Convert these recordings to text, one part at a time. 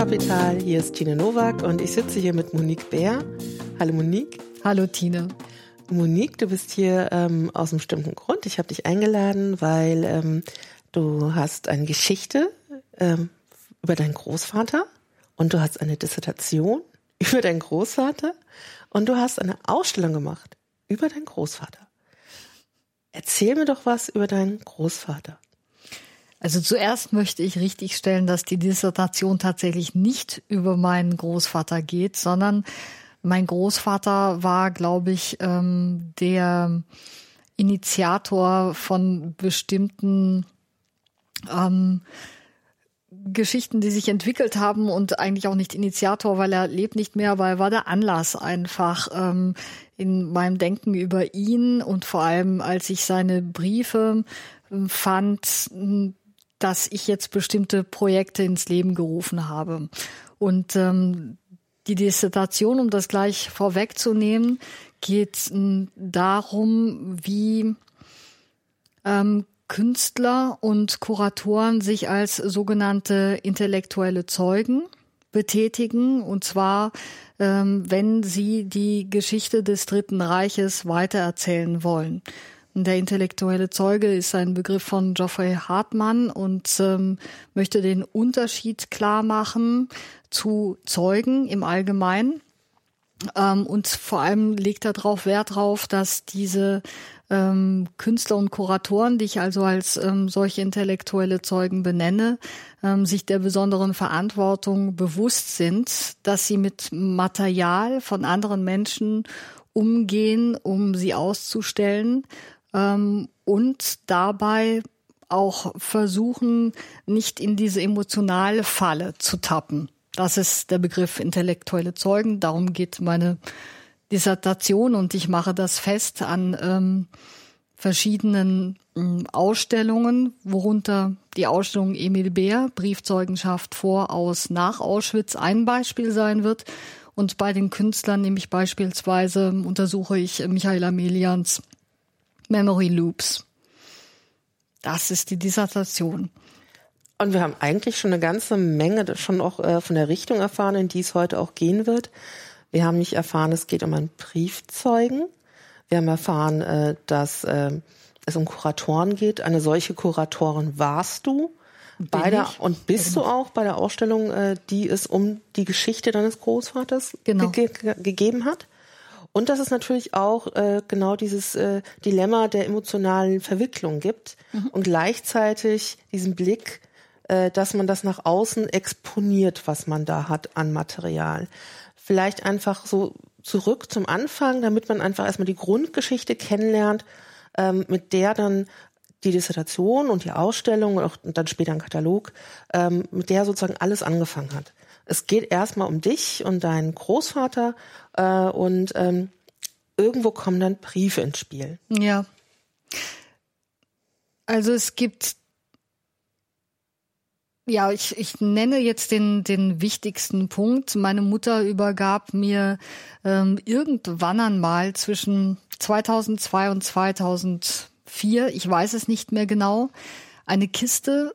Kulturkapital. Hier ist Tine Nowak und ich sitze hier mit Monique Bär. Hallo Monique. Hallo Tine. Monique, du bist hier ähm, aus einem bestimmten Grund. Ich habe dich eingeladen, weil ähm, du hast eine Geschichte ähm, über deinen Großvater und du hast eine Dissertation über deinen Großvater und du hast eine Ausstellung gemacht über deinen Großvater. Erzähl mir doch was über deinen Großvater. Also zuerst möchte ich richtigstellen, dass die Dissertation tatsächlich nicht über meinen Großvater geht, sondern mein Großvater war, glaube ich, ähm, der Initiator von bestimmten ähm, Geschichten, die sich entwickelt haben und eigentlich auch nicht Initiator, weil er lebt nicht mehr, weil er war der Anlass einfach ähm, in meinem Denken über ihn und vor allem, als ich seine Briefe ähm, fand, dass ich jetzt bestimmte Projekte ins Leben gerufen habe. Und ähm, die Dissertation, um das gleich vorwegzunehmen, geht darum, wie ähm, Künstler und Kuratoren sich als sogenannte intellektuelle Zeugen betätigen, und zwar ähm, wenn sie die Geschichte des Dritten Reiches weitererzählen wollen. Der intellektuelle Zeuge ist ein Begriff von Geoffrey Hartmann und ähm, möchte den Unterschied klar machen zu Zeugen im Allgemeinen. Ähm, und vor allem legt er darauf Wert darauf, dass diese ähm, Künstler und Kuratoren, die ich also als ähm, solche intellektuelle Zeugen benenne, ähm, sich der besonderen Verantwortung bewusst sind, dass sie mit Material von anderen Menschen umgehen, um sie auszustellen ähm, und dabei auch versuchen, nicht in diese emotionale Falle zu tappen. Das ist der Begriff intellektuelle Zeugen. Darum geht meine Dissertation und ich mache das fest an ähm, verschiedenen ähm, Ausstellungen, worunter die Ausstellung Emil Beer, Briefzeugenschaft vor aus nach Auschwitz ein Beispiel sein wird. Und bei den Künstlern nehme ich beispielsweise, untersuche ich Michael Amelians Memory Loops. Das ist die Dissertation. Und wir haben eigentlich schon eine ganze Menge schon auch äh, von der Richtung erfahren, in die es heute auch gehen wird. Wir haben nicht erfahren, es geht um einen Briefzeugen. Wir haben erfahren, äh, dass äh, es um Kuratoren geht. Eine solche Kuratorin warst du. bei der, und bist genau. du auch bei der Ausstellung, die es um die Geschichte deines Großvaters genau. ge gegeben hat? Und dass es natürlich auch äh, genau dieses äh, Dilemma der emotionalen Verwicklung gibt mhm. und gleichzeitig diesen Blick, äh, dass man das nach außen exponiert, was man da hat an Material. Vielleicht einfach so zurück zum Anfang, damit man einfach erstmal die Grundgeschichte kennenlernt, ähm, mit der dann die Dissertation und die Ausstellung und, auch, und dann später ein Katalog, ähm, mit der sozusagen alles angefangen hat. Es geht erstmal um dich und deinen Großvater äh, und ähm, irgendwo kommen dann Briefe ins Spiel. Ja. Also es gibt ja, ich, ich nenne jetzt den, den wichtigsten Punkt. Meine Mutter übergab mir ähm, irgendwann einmal zwischen 2002 und 2004, ich weiß es nicht mehr genau, eine Kiste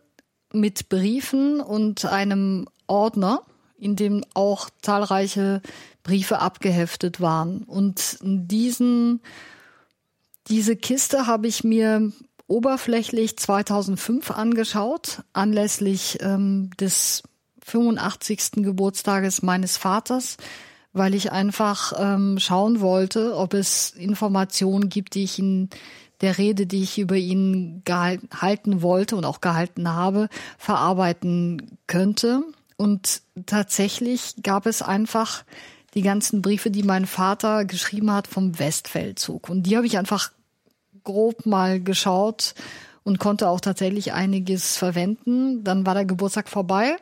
mit Briefen und einem Ordner in dem auch zahlreiche Briefe abgeheftet waren. Und diesen, diese Kiste habe ich mir oberflächlich 2005 angeschaut, anlässlich ähm, des 85. Geburtstages meines Vaters, weil ich einfach ähm, schauen wollte, ob es Informationen gibt, die ich in der Rede, die ich über ihn gehalten wollte und auch gehalten habe, verarbeiten könnte. Und tatsächlich gab es einfach die ganzen Briefe, die mein Vater geschrieben hat vom Westfeldzug. Und die habe ich einfach grob mal geschaut und konnte auch tatsächlich einiges verwenden. Dann war der Geburtstag vorbei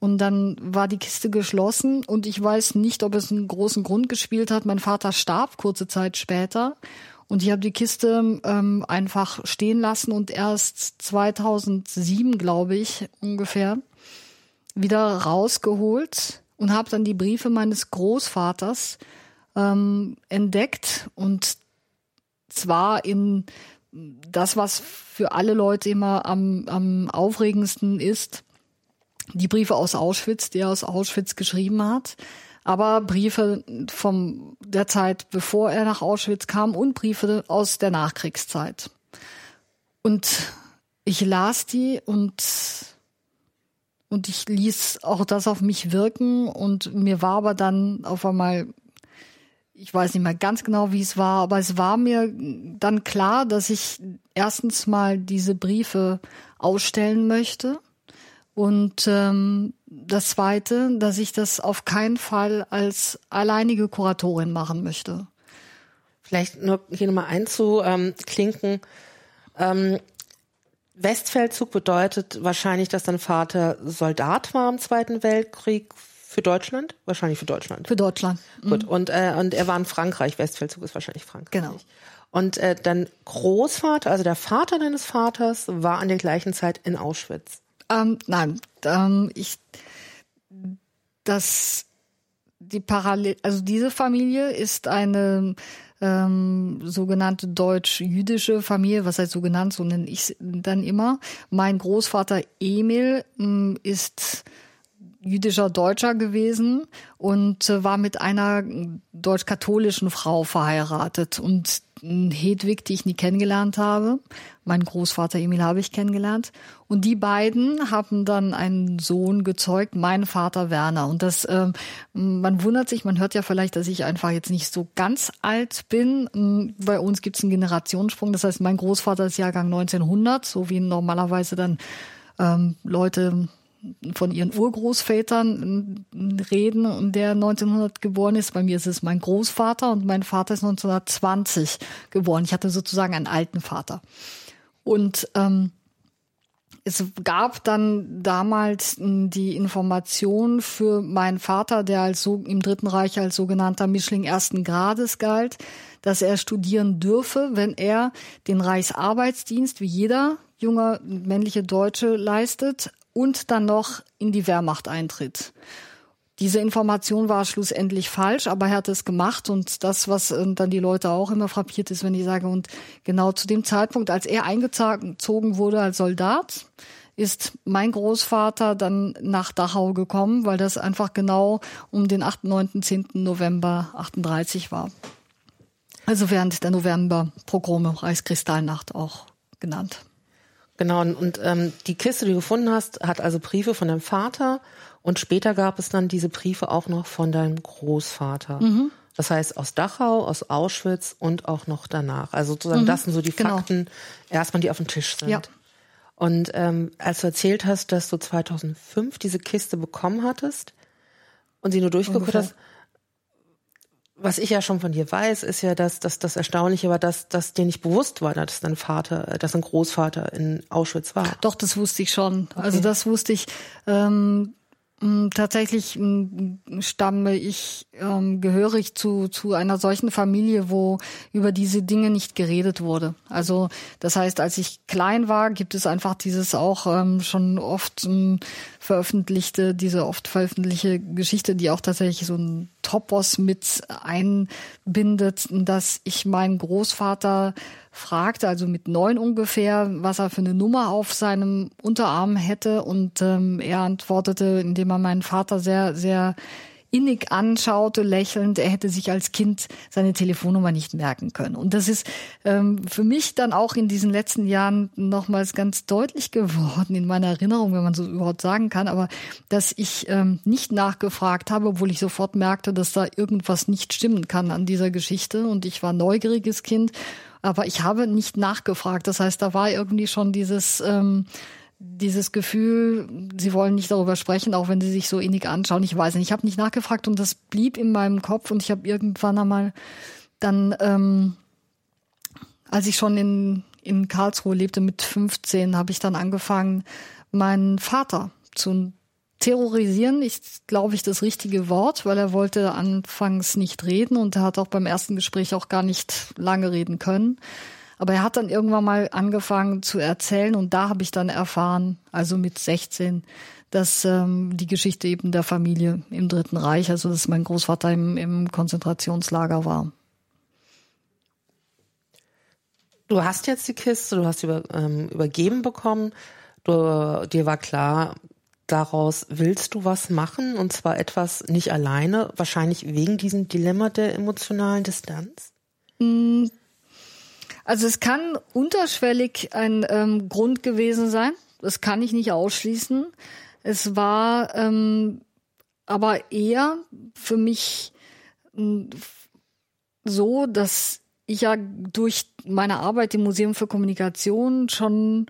und dann war die Kiste geschlossen und ich weiß nicht, ob es einen großen Grund gespielt hat. Mein Vater starb kurze Zeit später und ich habe die Kiste ähm, einfach stehen lassen und erst 2007, glaube ich, ungefähr, wieder rausgeholt und habe dann die Briefe meines Großvaters ähm, entdeckt und zwar in das, was für alle Leute immer am, am aufregendsten ist, die Briefe aus Auschwitz, die er aus Auschwitz geschrieben hat, aber Briefe vom der Zeit, bevor er nach Auschwitz kam und Briefe aus der Nachkriegszeit. Und ich las die und und ich ließ auch das auf mich wirken und mir war aber dann auf einmal ich weiß nicht mehr ganz genau, wie es war, aber es war mir dann klar, dass ich erstens mal diese Briefe ausstellen möchte und ähm, das Zweite, dass ich das auf keinen Fall als alleinige Kuratorin machen möchte. Vielleicht nur hier nochmal einzuklinken. Ähm, Westfeldzug bedeutet wahrscheinlich, dass dein Vater Soldat war im Zweiten Weltkrieg für Deutschland? Wahrscheinlich für Deutschland. Für Deutschland. Mhm. Gut. Und, äh, und er war in Frankreich. Westfeldzug ist wahrscheinlich Frankreich. Genau. Und äh, dein Großvater, also der Vater deines Vaters, war an der gleichen Zeit in Auschwitz. Ähm, nein, ähm, ich, das, die Parallel, also diese Familie ist eine ähm, sogenannte deutsch-jüdische Familie, was heißt so genannt, so nenne ich dann immer. Mein Großvater Emil ähm, ist jüdischer Deutscher gewesen und äh, war mit einer deutsch-katholischen Frau verheiratet. Und Hedwig, die ich nie kennengelernt habe, mein Großvater Emil habe ich kennengelernt. Und die beiden haben dann einen Sohn gezeugt, mein Vater Werner. Und das, ähm, man wundert sich, man hört ja vielleicht, dass ich einfach jetzt nicht so ganz alt bin. Bei uns gibt es einen Generationssprung. Das heißt, mein Großvater ist Jahrgang 1900, so wie normalerweise dann ähm, Leute von ihren Urgroßvätern reden und der 1900 geboren ist. Bei mir ist es mein Großvater und mein Vater ist 1920 geboren. Ich hatte sozusagen einen alten Vater. Und ähm, es gab dann damals die Information für meinen Vater, der als so im Dritten Reich als sogenannter Mischling ersten Grades galt, dass er studieren dürfe, wenn er den Reichsarbeitsdienst wie jeder junger männliche Deutsche leistet und dann noch in die Wehrmacht eintritt. Diese Information war schlussendlich falsch, aber er hat es gemacht und das, was äh, dann die Leute auch immer frappiert ist, wenn ich sage, und genau zu dem Zeitpunkt, als er eingezogen wurde als Soldat, ist mein Großvater dann nach Dachau gekommen, weil das einfach genau um den 8., 9., 10. November 38 war. Also während der November-Pogrome, Reichskristallnacht auch genannt. Genau, und, ähm, die Kiste, die du gefunden hast, hat also Briefe von deinem Vater und später gab es dann diese Briefe auch noch von deinem Großvater. Mhm. Das heißt aus Dachau, aus Auschwitz und auch noch danach. Also sozusagen, mhm. das sind so die genau. Fakten, erstmal die auf dem Tisch sind. Ja. Und ähm, als du erzählt hast, dass du 2005 diese Kiste bekommen hattest und sie nur durchgeguckt hast, was ich ja schon von dir weiß, ist ja, dass, dass das Erstaunliche war, dass, dass dir nicht bewusst war, dass dein Vater, dass dein Großvater in Auschwitz war. Doch, das wusste ich schon. Okay. Also das wusste ich. Ähm, Tatsächlich stamme ich, ähm, gehöre ich zu, zu einer solchen Familie, wo über diese Dinge nicht geredet wurde. Also das heißt, als ich klein war, gibt es einfach dieses auch ähm, schon oft ähm, veröffentlichte, diese oft veröffentlichte Geschichte, die auch tatsächlich so ein Topos mit einbindet, dass ich meinen Großvater fragte, also mit neun ungefähr, was er für eine Nummer auf seinem Unterarm hätte. Und ähm, er antwortete, indem er meinen Vater sehr, sehr innig anschaute, lächelnd, er hätte sich als Kind seine Telefonnummer nicht merken können. Und das ist ähm, für mich dann auch in diesen letzten Jahren nochmals ganz deutlich geworden in meiner Erinnerung, wenn man so überhaupt sagen kann, aber dass ich ähm, nicht nachgefragt habe, obwohl ich sofort merkte, dass da irgendwas nicht stimmen kann an dieser Geschichte. Und ich war neugieriges Kind, aber ich habe nicht nachgefragt. Das heißt, da war irgendwie schon dieses ähm, dieses Gefühl, sie wollen nicht darüber sprechen, auch wenn sie sich so innig anschauen. Ich weiß nicht, ich habe nicht nachgefragt und das blieb in meinem Kopf und ich habe irgendwann einmal dann, ähm, als ich schon in, in Karlsruhe lebte mit 15, habe ich dann angefangen, meinen Vater zu terrorisieren, ist, glaube ich, das richtige Wort, weil er wollte anfangs nicht reden und er hat auch beim ersten Gespräch auch gar nicht lange reden können. Aber er hat dann irgendwann mal angefangen zu erzählen und da habe ich dann erfahren, also mit 16, dass ähm, die Geschichte eben der Familie im Dritten Reich, also dass mein Großvater im, im Konzentrationslager war. Du hast jetzt die Kiste, du hast sie über, ähm, übergeben bekommen. Du, dir war klar, daraus willst du was machen und zwar etwas nicht alleine, wahrscheinlich wegen diesem Dilemma der emotionalen Distanz? Also es kann unterschwellig ein ähm, Grund gewesen sein. Das kann ich nicht ausschließen. Es war ähm, aber eher für mich mm, so, dass ich ja durch meine Arbeit im Museum für Kommunikation schon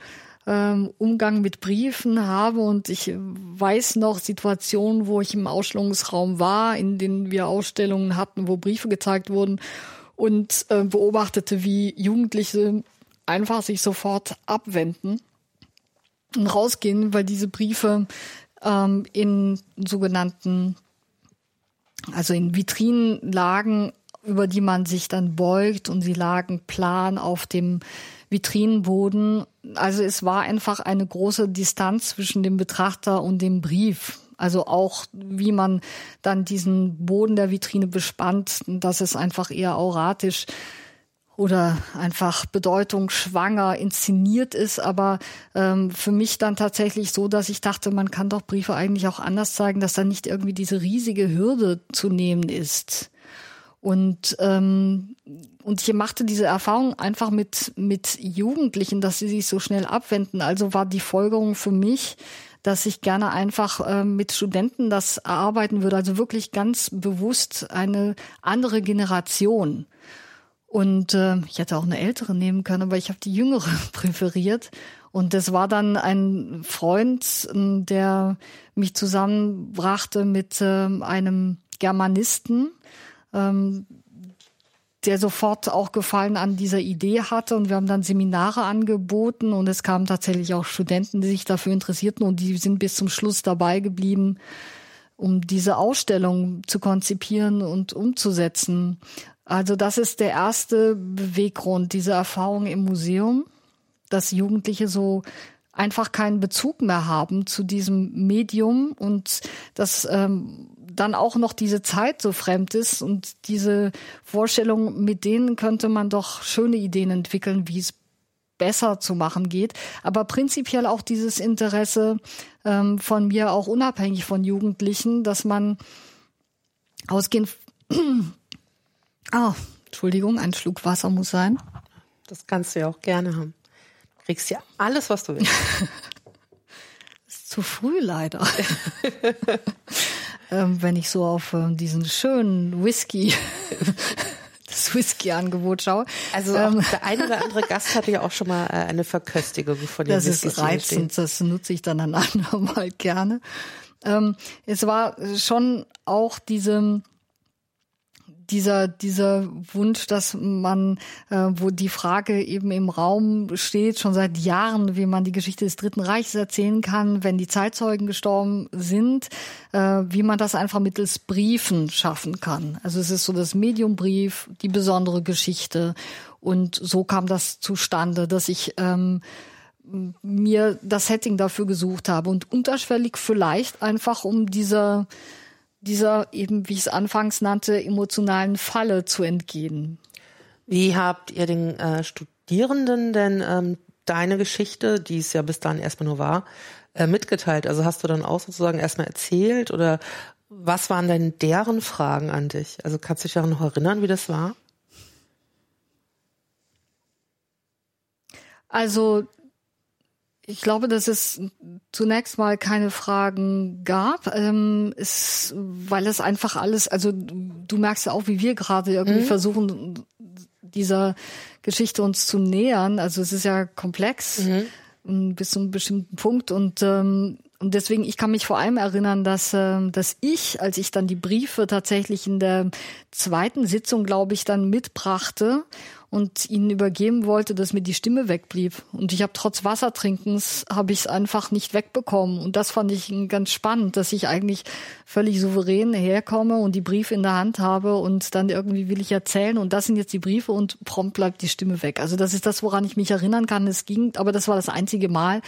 ähm, Umgang mit Briefen habe und ich weiß noch Situationen, wo ich im Ausstellungsraum war, in denen wir Ausstellungen hatten, wo Briefe gezeigt wurden und äh, beobachtete, wie Jugendliche einfach sich sofort abwenden und rausgehen, weil diese Briefe ähm, in sogenannten, also in Vitrinen lagen, über die man sich dann beugt und sie lagen plan auf dem Vitrinenboden. Also es war einfach eine große Distanz zwischen dem Betrachter und dem Brief. Also auch wie man dann diesen Boden der Vitrine bespannt, dass es einfach eher auratisch oder einfach bedeutungsschwanger inszeniert ist, aber ähm, für mich dann tatsächlich so, dass ich dachte, man kann doch Briefe eigentlich auch anders zeigen, dass da nicht irgendwie diese riesige Hürde zu nehmen ist. Und ähm, und ich machte diese Erfahrung einfach mit mit Jugendlichen, dass sie sich so schnell abwenden. Also war die Folgerung für mich, dass ich gerne einfach äh, mit Studenten das erarbeiten würde. Also wirklich ganz bewusst eine andere Generation. Und äh, ich hätte auch eine ältere nehmen können, aber ich habe die jüngere präferiert. Und das war dann ein Freund, der mich zusammenbrachte mit einem Germanisten, ähm, der sofort auch Gefallen an dieser Idee hatte und wir haben dann Seminare angeboten und es kamen tatsächlich auch Studenten, die sich dafür interessierten und die sind bis zum Schluss dabei geblieben, um diese Ausstellung zu konzipieren und umzusetzen. Also das ist der erste Beweggrund, diese Erfahrung im Museum, dass Jugendliche so einfach keinen Bezug mehr haben zu diesem Medium und dass ähm, dann auch noch diese Zeit so fremd ist und diese Vorstellung, mit denen könnte man doch schöne Ideen entwickeln, wie es besser zu machen geht. Aber prinzipiell auch dieses Interesse ähm, von mir, auch unabhängig von Jugendlichen, dass man ausgehend. ah, Entschuldigung, ein Schluck Wasser muss sein. Das kannst du ja auch gerne haben. Du kriegst ja alles, was du willst. ist zu früh leider. ähm, wenn ich so auf ähm, diesen schönen Whisky, das Whisky-Angebot schaue. Also ähm, der eine oder andere Gast hatte ja auch schon mal äh, eine Verköstigung von dem Das ist reizend, das nutze ich dann ein andermal gerne. Ähm, es war schon auch diese dieser, dieser Wunsch, dass man, äh, wo die Frage eben im Raum steht, schon seit Jahren, wie man die Geschichte des Dritten Reichs erzählen kann, wenn die Zeitzeugen gestorben sind, äh, wie man das einfach mittels Briefen schaffen kann. Also es ist so das Mediumbrief, die besondere Geschichte. Und so kam das zustande, dass ich ähm, mir das Setting dafür gesucht habe und unterschwellig vielleicht einfach um dieser dieser eben, wie ich es anfangs nannte, emotionalen Falle zu entgehen. Wie habt ihr den äh, Studierenden denn ähm, deine Geschichte, die es ja bis dahin erstmal nur war, äh, mitgeteilt? Also hast du dann auch sozusagen erstmal erzählt oder was waren denn deren Fragen an dich? Also kannst du dich daran noch erinnern, wie das war? Also ich glaube, dass es zunächst mal keine Fragen gab, ähm, ist, weil es einfach alles, also du merkst ja auch, wie wir gerade irgendwie mhm. versuchen, dieser Geschichte uns zu nähern. Also es ist ja komplex mhm. bis zu einem bestimmten Punkt und ähm, und deswegen, ich kann mich vor allem erinnern, dass, äh, dass ich, als ich dann die Briefe tatsächlich in der zweiten Sitzung, glaube ich, dann mitbrachte und ihnen übergeben wollte, dass mir die Stimme wegblieb. Und ich habe trotz Wassertrinkens habe ich es einfach nicht wegbekommen. Und das fand ich ganz spannend, dass ich eigentlich völlig souverän herkomme und die Briefe in der Hand habe und dann irgendwie will ich erzählen und das sind jetzt die Briefe und prompt bleibt die Stimme weg. Also das ist das, woran ich mich erinnern kann. Es ging, aber das war das einzige Mal,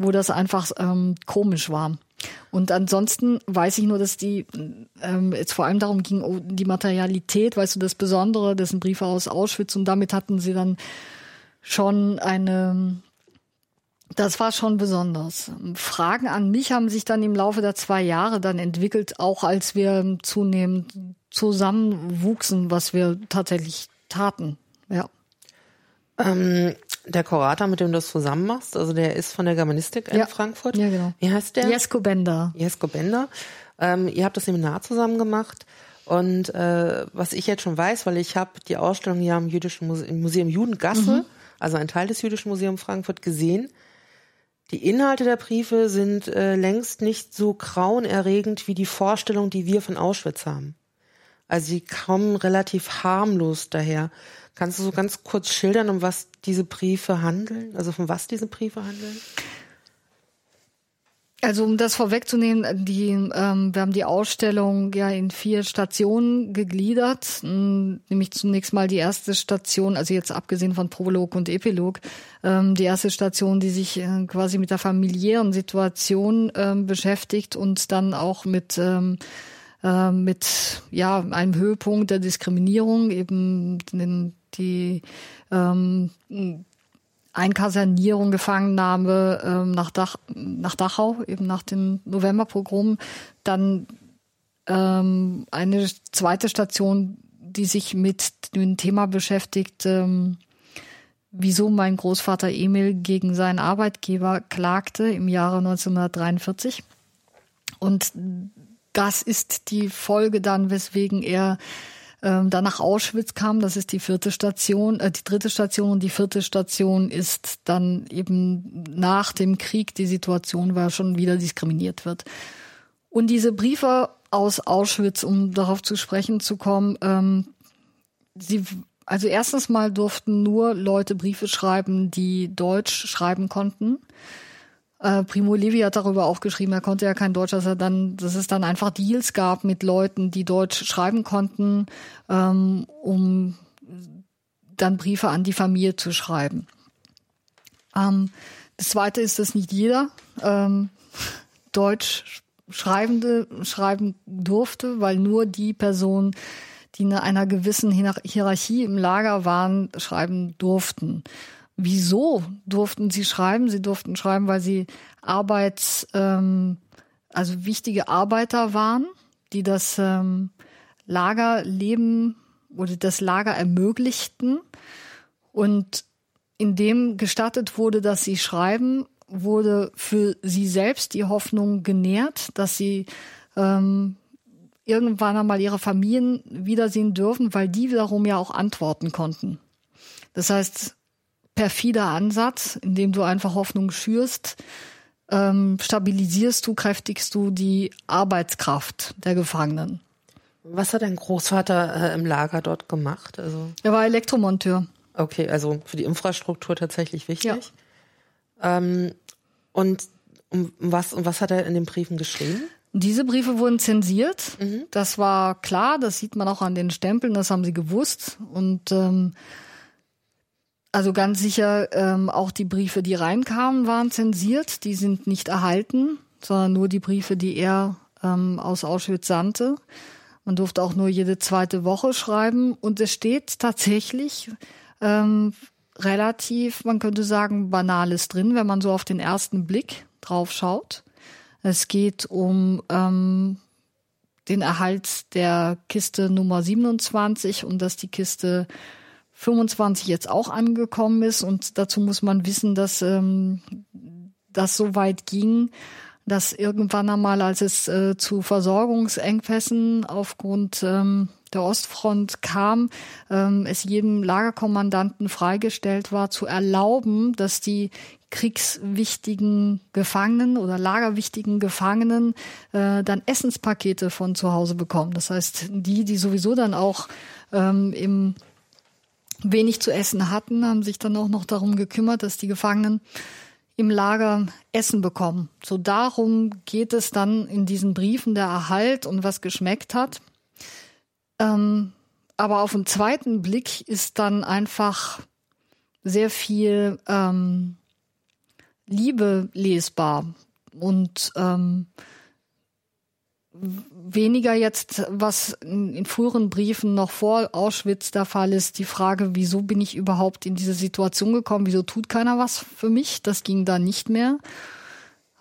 wo das einfach ähm, komisch war. Und ansonsten weiß ich nur, dass die ähm, jetzt vor allem darum ging, oh, die Materialität, weißt du, das Besondere, das sind Briefe aus Auschwitz und damit hatten sie dann schon eine Das war schon besonders. Fragen an mich haben sich dann im Laufe der zwei Jahre dann entwickelt, auch als wir zunehmend zusammenwuchsen, was wir tatsächlich taten. Ja. Ähm, der Kurator, mit dem du das zusammen machst, also der ist von der Germanistik in ja. Frankfurt. Ja, genau. Wie heißt der? Jesko Bender. Jesko Bender. Ähm, ihr habt das Seminar zusammen gemacht. Und äh, was ich jetzt schon weiß, weil ich habe die Ausstellung hier am Jüdischen Muse im Museum Judengasse, mhm. also ein Teil des Jüdischen Museums Frankfurt, gesehen. Die Inhalte der Briefe sind äh, längst nicht so grauenerregend wie die Vorstellung, die wir von Auschwitz haben. Also sie kommen relativ harmlos daher. Kannst du so ganz kurz schildern, um was diese Briefe handeln? Also von was diese Briefe handeln? Also um das vorwegzunehmen, die, ähm, wir haben die Ausstellung ja in vier Stationen gegliedert, nämlich zunächst mal die erste Station, also jetzt abgesehen von Prolog und Epilog, ähm, die erste Station, die sich äh, quasi mit der familiären Situation ähm, beschäftigt und dann auch mit ähm, äh, mit ja einem Höhepunkt der Diskriminierung eben den, die ähm, Einkasernierung, Gefangennahme ähm, nach, Dach, nach Dachau, eben nach dem Novemberpogrom. Dann ähm, eine zweite Station, die sich mit dem Thema beschäftigt, ähm, wieso mein Großvater Emil gegen seinen Arbeitgeber klagte im Jahre 1943. Und das ist die Folge dann, weswegen er ähm, dann nach Auschwitz kam. Das ist die vierte Station, äh, die dritte Station und die vierte Station ist dann eben nach dem Krieg die Situation, weil schon wieder diskriminiert wird. Und diese Briefe aus Auschwitz, um darauf zu sprechen zu kommen, ähm, sie also erstens mal durften nur Leute Briefe schreiben, die Deutsch schreiben konnten. Äh, Primo Levi hat darüber auch geschrieben, er konnte ja kein Deutsch, dass er dann, dass es dann einfach Deals gab mit Leuten, die Deutsch schreiben konnten, ähm, um dann Briefe an die Familie zu schreiben. Ähm, das zweite ist, dass nicht jeder ähm, Deutsch Schreibende schreiben durfte, weil nur die Personen, die in einer gewissen Hierarchie im Lager waren, schreiben durften. Wieso durften sie schreiben? Sie durften schreiben, weil sie Arbeits, ähm, also wichtige Arbeiter waren, die das ähm, Lagerleben oder das Lager ermöglichten. Und indem gestattet wurde, dass sie schreiben, wurde für sie selbst die Hoffnung genährt, dass sie ähm, irgendwann einmal ihre Familien wiedersehen dürfen, weil die wiederum ja auch antworten konnten. Das heißt, perfider Ansatz, indem du einfach Hoffnung schürst, ähm, stabilisierst du, kräftigst du die Arbeitskraft der Gefangenen. Was hat dein Großvater äh, im Lager dort gemacht? Also er war Elektromonteur. Okay, also für die Infrastruktur tatsächlich wichtig. Ja. Ähm, und um was, um was hat er in den Briefen geschrieben? Diese Briefe wurden zensiert. Mhm. Das war klar, das sieht man auch an den Stempeln, das haben sie gewusst. Und ähm, also ganz sicher, ähm, auch die Briefe, die reinkamen, waren zensiert. Die sind nicht erhalten, sondern nur die Briefe, die er ähm, aus Auschwitz sandte. Man durfte auch nur jede zweite Woche schreiben. Und es steht tatsächlich ähm, relativ, man könnte sagen, Banales drin, wenn man so auf den ersten Blick drauf schaut. Es geht um ähm, den Erhalt der Kiste Nummer 27 und dass die Kiste 25 jetzt auch angekommen ist. Und dazu muss man wissen, dass ähm, das so weit ging, dass irgendwann einmal, als es äh, zu Versorgungsengpässen aufgrund ähm, der Ostfront kam, ähm, es jedem Lagerkommandanten freigestellt war, zu erlauben, dass die kriegswichtigen Gefangenen oder lagerwichtigen Gefangenen äh, dann Essenspakete von zu Hause bekommen. Das heißt, die, die sowieso dann auch ähm, im wenig zu essen hatten, haben sich dann auch noch darum gekümmert, dass die Gefangenen im Lager Essen bekommen. So darum geht es dann in diesen Briefen der Erhalt und was geschmeckt hat. Ähm, aber auf den zweiten Blick ist dann einfach sehr viel ähm, Liebe lesbar und ähm, weniger jetzt, was in, früheren Briefen noch vor Auschwitz der Fall ist, die Frage, wieso bin ich überhaupt in diese Situation gekommen, wieso tut keiner was für mich, das ging da nicht mehr,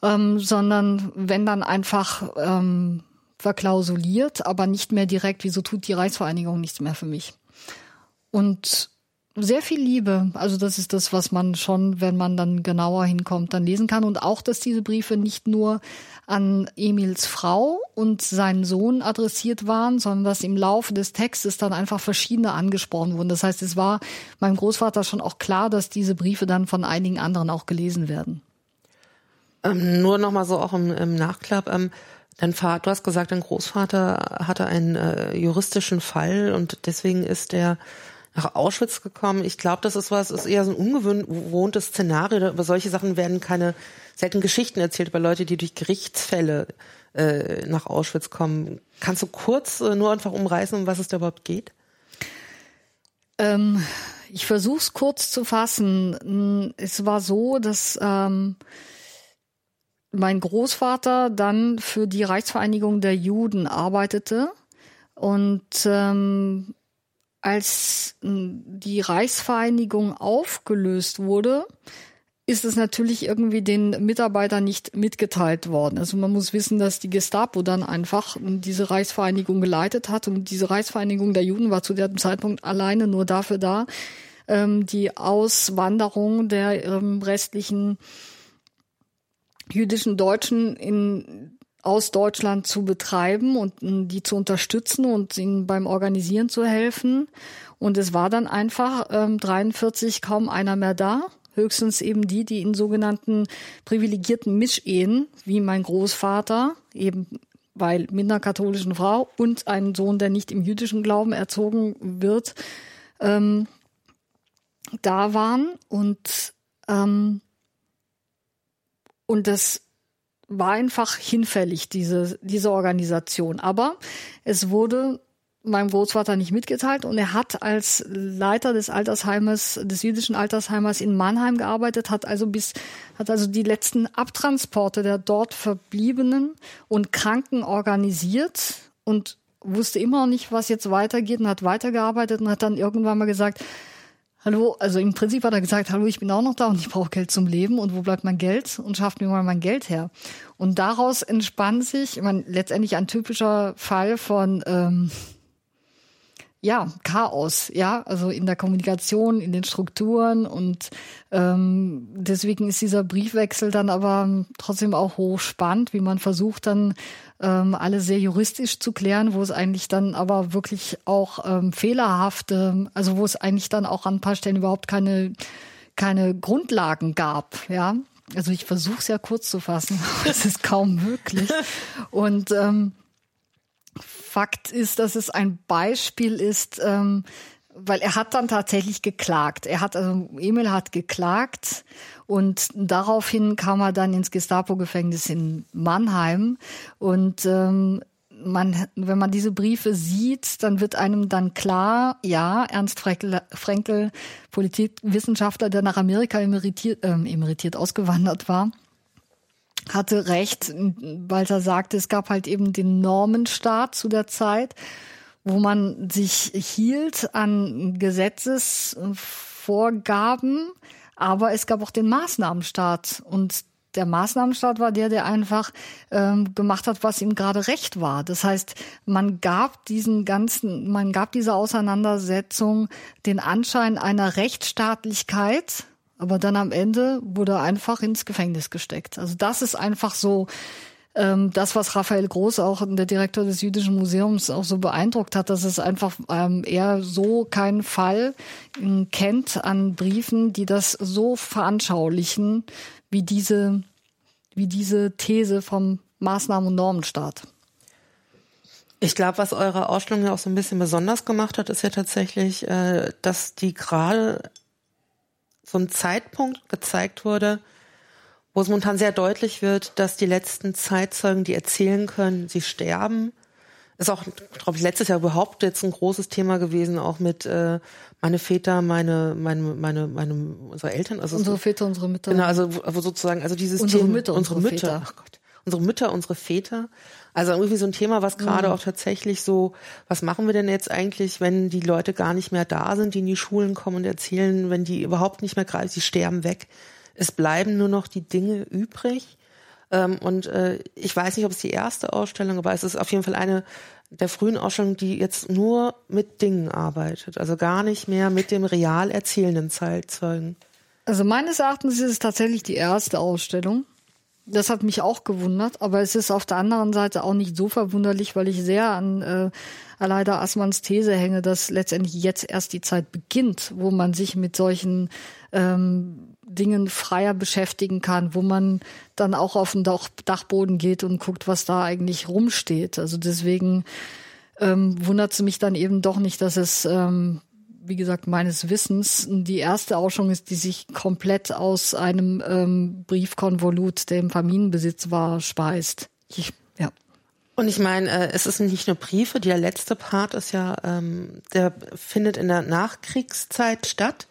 ähm, sondern wenn dann einfach ähm, verklausuliert, aber nicht mehr direkt, wieso tut die Reichsvereinigung nichts mehr für mich. Und sehr viel Liebe. Also das ist das, was man schon, wenn man dann genauer hinkommt, dann lesen kann. Und auch, dass diese Briefe nicht nur an Emils Frau und seinen Sohn adressiert waren, sondern dass im Laufe des Textes dann einfach verschiedene angesprochen wurden. Das heißt, es war meinem Großvater schon auch klar, dass diese Briefe dann von einigen anderen auch gelesen werden. Ähm, nur noch mal so auch im, im Nachklapp. Ähm, dein Vater, du hast gesagt, dein Großvater hatte einen äh, juristischen Fall und deswegen ist der nach Auschwitz gekommen. Ich glaube, das ist was, ist eher so ein ungewohntes Szenario. Über solche Sachen werden keine selten Geschichten erzählt über Leute, die durch Gerichtsfälle äh, nach Auschwitz kommen. Kannst du kurz äh, nur einfach umreißen, um was es da überhaupt geht? Ähm, ich versuche es kurz zu fassen. Es war so, dass ähm, mein Großvater dann für die Reichsvereinigung der Juden arbeitete und ähm, als die Reichsvereinigung aufgelöst wurde, ist es natürlich irgendwie den Mitarbeitern nicht mitgeteilt worden. Also man muss wissen, dass die Gestapo dann einfach diese Reichsvereinigung geleitet hat und diese Reichsvereinigung der Juden war zu dem Zeitpunkt alleine nur dafür da, ähm, die Auswanderung der ähm, restlichen jüdischen Deutschen in aus Deutschland zu betreiben und die zu unterstützen und ihnen beim Organisieren zu helfen. Und es war dann einfach ähm, 43 kaum einer mehr da. Höchstens eben die, die in sogenannten privilegierten Mischehen, wie mein Großvater, eben weil minder katholischen Frau und ein Sohn, der nicht im jüdischen Glauben erzogen wird, ähm, da waren. Und, ähm, und das war einfach hinfällig, diese, diese Organisation. Aber es wurde meinem Großvater nicht mitgeteilt und er hat als Leiter des Altersheimes, des jüdischen Altersheimes in Mannheim gearbeitet, hat also bis, hat also die letzten Abtransporte der dort Verbliebenen und Kranken organisiert und wusste immer noch nicht, was jetzt weitergeht und hat weitergearbeitet und hat dann irgendwann mal gesagt, Hallo, also im Prinzip hat er gesagt, hallo, ich bin auch noch da und ich brauche Geld zum Leben und wo bleibt mein Geld und schafft mir mal mein Geld her. Und daraus entspann sich, ich meine, letztendlich ein typischer Fall von ähm, ja, Chaos, ja, also in der Kommunikation, in den Strukturen und ähm, deswegen ist dieser Briefwechsel dann aber trotzdem auch hochspannend, wie man versucht dann ähm, alle sehr juristisch zu klären, wo es eigentlich dann aber wirklich auch ähm, fehlerhafte, also wo es eigentlich dann auch an ein paar Stellen überhaupt keine keine Grundlagen gab, ja. Also ich versuche es ja kurz zu fassen, es ist kaum möglich. Und ähm, Fakt ist, dass es ein Beispiel ist, ähm, weil er hat dann tatsächlich geklagt. Er hat, also Emil hat geklagt und daraufhin kam er dann ins Gestapo-Gefängnis in Mannheim. Und ähm, man, wenn man diese Briefe sieht, dann wird einem dann klar, ja, Ernst Frenkel, Frenkel Politikwissenschaftler, der nach Amerika emeritiert, äh, emeritiert ausgewandert war, hatte recht, weil er sagte, es gab halt eben den Normenstaat zu der Zeit, wo man sich hielt an Gesetzesvorgaben, aber es gab auch den Maßnahmenstaat und der Maßnahmenstaat war der, der einfach ähm, gemacht hat, was ihm gerade recht war. Das heißt, man gab diesen ganzen, man gab dieser Auseinandersetzung den Anschein einer Rechtsstaatlichkeit, aber dann am Ende wurde er einfach ins Gefängnis gesteckt. Also das ist einfach so ähm, das, was Raphael Groß, auch der Direktor des Jüdischen Museums, auch so beeindruckt hat, dass es einfach ähm, eher so keinen Fall äh, kennt an Briefen, die das so veranschaulichen, wie diese, wie diese These vom Maßnahmen- und Normenstaat. Ich glaube, was eure Ausstellung ja auch so ein bisschen besonders gemacht hat, ist ja tatsächlich, äh, dass die gerade so ein Zeitpunkt gezeigt wurde, wo es momentan sehr deutlich wird, dass die letzten Zeitzeugen, die erzählen können, sie sterben. Ist auch, glaube ich, letztes Jahr überhaupt jetzt ein großes Thema gewesen, auch mit äh, meine Väter, meine, meine, meine, meine, unsere Eltern, also unsere Väter, unsere Mütter. Genau, also wo, wo sozusagen, also dieses unsere Thema, Mütter, unsere, unsere Mütter. Väter. Ach Gott unsere Mütter, unsere Väter. Also irgendwie so ein Thema, was gerade mhm. auch tatsächlich so, was machen wir denn jetzt eigentlich, wenn die Leute gar nicht mehr da sind, die in die Schulen kommen und erzählen, wenn die überhaupt nicht mehr greifen, sie sterben weg. Es bleiben nur noch die Dinge übrig. Ähm, und äh, ich weiß nicht, ob es die erste Ausstellung, aber es ist auf jeden Fall eine der frühen Ausstellungen, die jetzt nur mit Dingen arbeitet, also gar nicht mehr mit dem real erzählenden Zeitzeugen. Also meines Erachtens ist es tatsächlich die erste Ausstellung. Das hat mich auch gewundert, aber es ist auf der anderen Seite auch nicht so verwunderlich, weil ich sehr an äh, Aleida Assmanns These hänge, dass letztendlich jetzt erst die Zeit beginnt, wo man sich mit solchen ähm, Dingen freier beschäftigen kann, wo man dann auch auf den Dach Dachboden geht und guckt, was da eigentlich rumsteht. Also deswegen ähm, wundert es mich dann eben doch nicht, dass es ähm, wie gesagt, meines Wissens die erste Ausstellung ist, die sich komplett aus einem ähm, Briefkonvolut, der im Familienbesitz war, speist. Ich, ja. Und ich meine, äh, es ist nicht nur Briefe, der letzte Part ist ja, ähm, der findet in der Nachkriegszeit statt.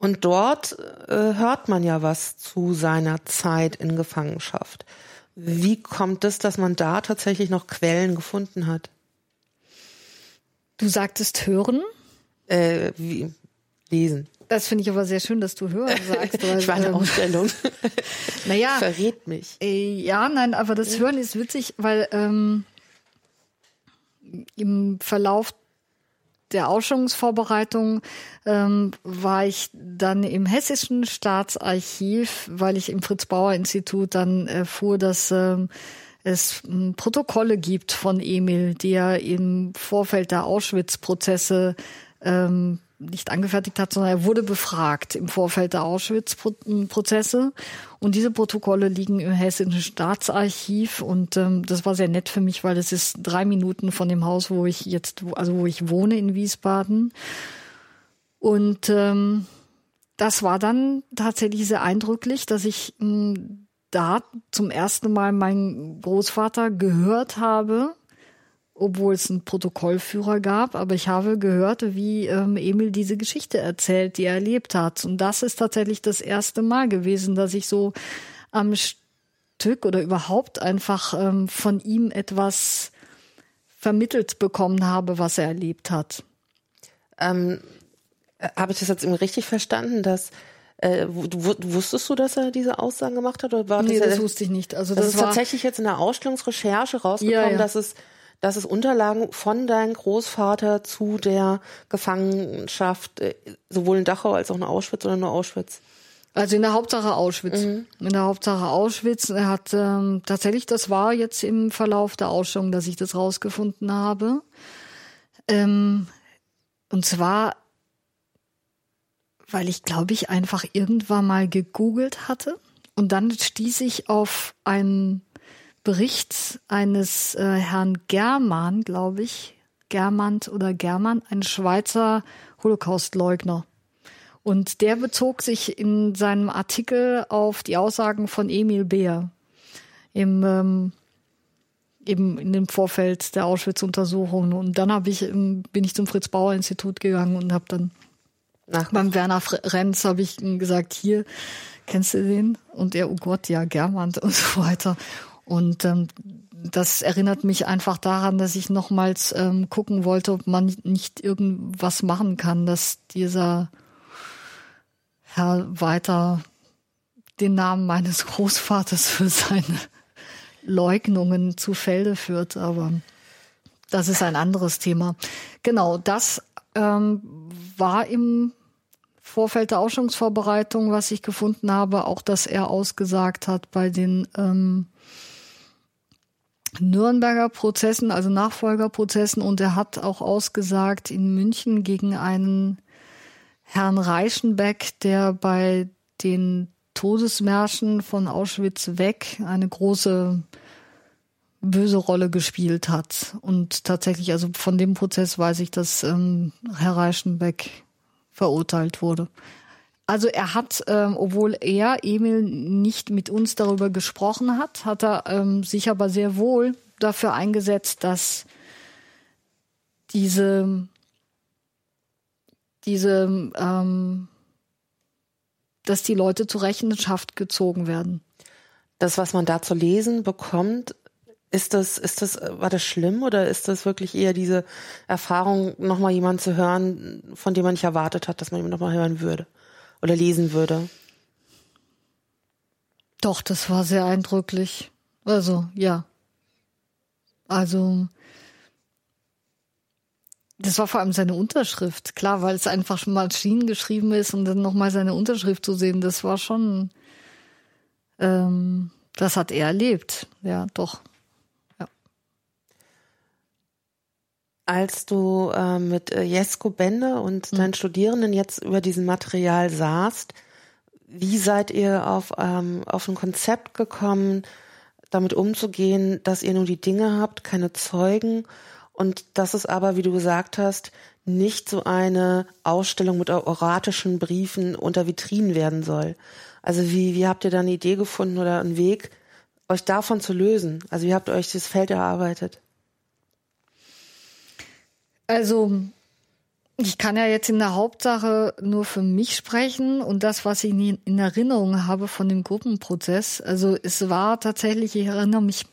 Und dort äh, hört man ja was zu seiner Zeit in Gefangenschaft. Wie kommt es, dass man da tatsächlich noch Quellen gefunden hat? Du sagtest hören? äh, wie, lesen. Das finde ich aber sehr schön, dass du hören sagst. Weil, ich war eine ähm, Ausstellung. naja. Verrät mich. Äh, ja, nein, aber das Hören ist witzig, weil ähm, im Verlauf der Ausstellungsvorbereitung ähm, war ich dann im Hessischen Staatsarchiv, weil ich im Fritz-Bauer-Institut dann erfuhr, dass ähm, es ähm, Protokolle gibt von Emil, die er im Vorfeld der Auschwitz-Prozesse ähm, nicht angefertigt hat, sondern er wurde befragt im Vorfeld der Auschwitz-Prozesse. Und diese Protokolle liegen im Hessischen Staatsarchiv. Und ähm, das war sehr nett für mich, weil es ist drei Minuten von dem Haus, wo ich jetzt, also wo ich wohne in Wiesbaden. Und ähm, das war dann tatsächlich sehr eindrücklich, dass ich ähm, da zum ersten Mal meinen Großvater gehört habe obwohl es einen Protokollführer gab, aber ich habe gehört, wie ähm, Emil diese Geschichte erzählt, die er erlebt hat. Und das ist tatsächlich das erste Mal gewesen, dass ich so am Stück oder überhaupt einfach ähm, von ihm etwas vermittelt bekommen habe, was er erlebt hat. Ähm, äh, habe ich das jetzt irgendwie richtig verstanden, dass äh, wusstest du, dass er diese Aussagen gemacht hat? Oder war nee, das, das wusste ich nicht. Also das, das ist tatsächlich jetzt in der Ausstellungsrecherche rausgekommen, ja, ja. dass es dass es Unterlagen von deinem Großvater zu der Gefangenschaft, äh, sowohl in Dachau als auch in Auschwitz oder nur Auschwitz? Also in der Hauptsache Auschwitz. Mhm. In der Hauptsache Auschwitz. Er hat ähm, tatsächlich, das war jetzt im Verlauf der Ausstellung, dass ich das rausgefunden habe. Ähm, und zwar, weil ich glaube ich einfach irgendwann mal gegoogelt hatte und dann stieß ich auf einen Bericht eines äh, Herrn German, glaube ich, Germant oder German, ein Schweizer Holocaustleugner. Und der bezog sich in seinem Artikel auf die Aussagen von Emil Beer im ähm, eben in dem Vorfeld der Auschwitz-Untersuchungen. Und dann habe ich bin ich zum Fritz Bauer Institut gegangen und habe dann Ach. beim Werner Renz habe ich gesagt, hier kennst du den? Und er, oh Gott, ja, Germant und so weiter. Und ähm, das erinnert mich einfach daran, dass ich nochmals ähm, gucken wollte, ob man nicht irgendwas machen kann, dass dieser Herr weiter den Namen meines Großvaters für seine Leugnungen zu Felde führt. Aber das ist ein anderes Thema. Genau, das ähm, war im Vorfeld der Ausstellungsvorbereitung, was ich gefunden habe, auch dass er ausgesagt hat bei den ähm, Nürnberger Prozessen, also Nachfolgerprozessen, und er hat auch ausgesagt in München gegen einen Herrn Reichenbeck, der bei den Todesmärschen von Auschwitz weg eine große böse Rolle gespielt hat. Und tatsächlich, also von dem Prozess weiß ich, dass ähm, Herr Reichenbeck verurteilt wurde. Also er hat, ähm, obwohl er, Emil, nicht mit uns darüber gesprochen hat, hat er ähm, sich aber sehr wohl dafür eingesetzt, dass diese, diese, ähm, dass die Leute zur Rechenschaft gezogen werden. das, was man da zu lesen bekommt, ist das, ist das, war das schlimm oder ist das wirklich eher diese Erfahrung, nochmal jemanden zu hören, von dem man nicht erwartet hat, dass man ihn nochmal hören würde oder lesen würde? Doch, das war sehr eindrücklich. Also, ja. Also, das war vor allem seine Unterschrift, klar, weil es einfach schon mal Schienen geschrieben ist und dann nochmal seine Unterschrift zu sehen, das war schon, ähm, das hat er erlebt, ja, doch. Als du äh, mit äh, Jesko Bende und mhm. deinen Studierenden jetzt über diesem Material saßt, wie seid ihr auf, ähm, auf ein Konzept gekommen, damit umzugehen, dass ihr nur die Dinge habt, keine Zeugen und dass es aber, wie du gesagt hast, nicht so eine Ausstellung mit oratischen Briefen unter Vitrinen werden soll. Also wie, wie habt ihr da eine Idee gefunden oder einen Weg, euch davon zu lösen? Also wie habt ihr euch das Feld erarbeitet? Also ich kann ja jetzt in der Hauptsache nur für mich sprechen und das, was ich in Erinnerung habe von dem Gruppenprozess. Also es war tatsächlich, ich erinnere mich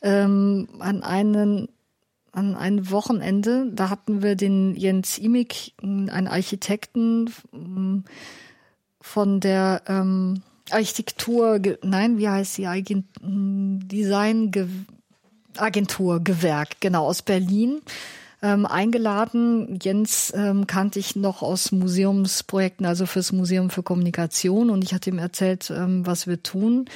ähm, an einen an einem Wochenende, da hatten wir den Jens Imig, einen Architekten mm, von der ähm, Architektur, nein, wie heißt die mm, Design Agentur Gewerk, genau aus Berlin. Ähm, eingeladen. Jens ähm, kannte ich noch aus Museumsprojekten, also fürs Museum für Kommunikation und ich hatte ihm erzählt, ähm, was wir tun.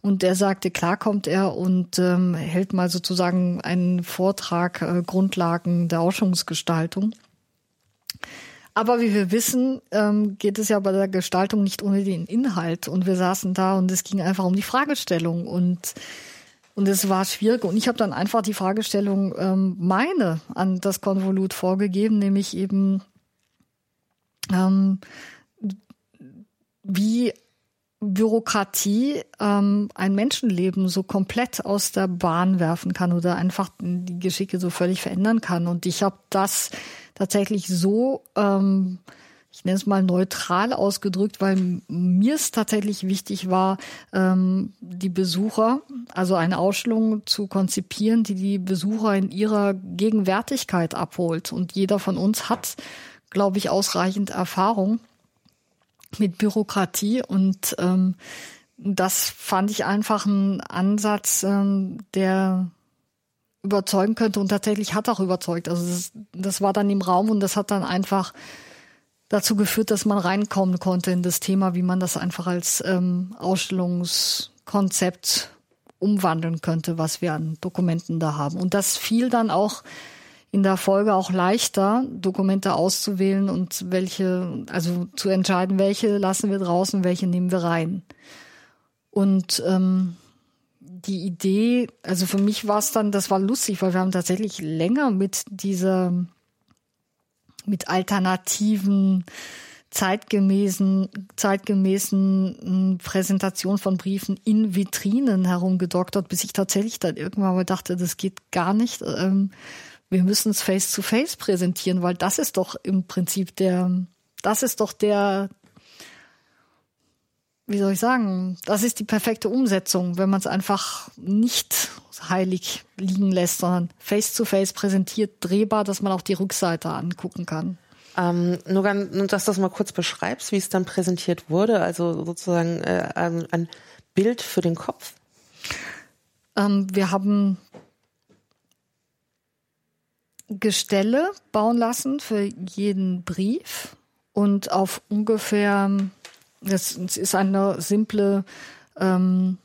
Und er sagte, klar kommt er und ähm, hält mal sozusagen einen Vortrag äh, Grundlagen der Ausstellungsgestaltung. Aber wie wir wissen, ähm, geht es ja bei der Gestaltung nicht ohne den Inhalt. Und wir saßen da und es ging einfach um die Fragestellung und und es war schwierig. Und ich habe dann einfach die Fragestellung ähm, meine an das Konvolut vorgegeben, nämlich eben ähm, wie Bürokratie ähm, ein Menschenleben so komplett aus der Bahn werfen kann oder einfach die Geschicke so völlig verändern kann. Und ich habe das tatsächlich so, ähm, ich nenne es mal neutral ausgedrückt, weil mir es tatsächlich wichtig war, ähm, die Besucher, also eine Ausstellung zu konzipieren, die die Besucher in ihrer Gegenwärtigkeit abholt. Und jeder von uns hat, glaube ich, ausreichend Erfahrung mit Bürokratie und ähm, das fand ich einfach ein Ansatz, ähm, der überzeugen könnte und tatsächlich hat auch überzeugt. Also das, das war dann im Raum und das hat dann einfach dazu geführt, dass man reinkommen konnte in das Thema, wie man das einfach als ähm, Ausstellungskonzept umwandeln könnte, was wir an Dokumenten da haben. Und das fiel dann auch in der Folge auch leichter, Dokumente auszuwählen und welche, also zu entscheiden, welche lassen wir draußen, welche nehmen wir rein. Und ähm, die Idee, also für mich war es dann, das war lustig, weil wir haben tatsächlich länger mit dieser, mit alternativen, zeitgemäßen, zeitgemäßen hm, Präsentation von Briefen in Vitrinen herumgedoktert, bis ich tatsächlich dann irgendwann mal dachte, das geht gar nicht. Ähm, wir müssen es face to face präsentieren, weil das ist doch im Prinzip der, das ist doch der, wie soll ich sagen, das ist die perfekte Umsetzung, wenn man es einfach nicht heilig liegen lässt, sondern face to face präsentiert, drehbar, dass man auch die Rückseite angucken kann. Ähm, nur, ganz, nur, dass du das mal kurz beschreibst, wie es dann präsentiert wurde, also sozusagen äh, ein Bild für den Kopf. Ähm, wir haben Gestelle bauen lassen für jeden Brief und auf ungefähr, das ist eine simple, ähm,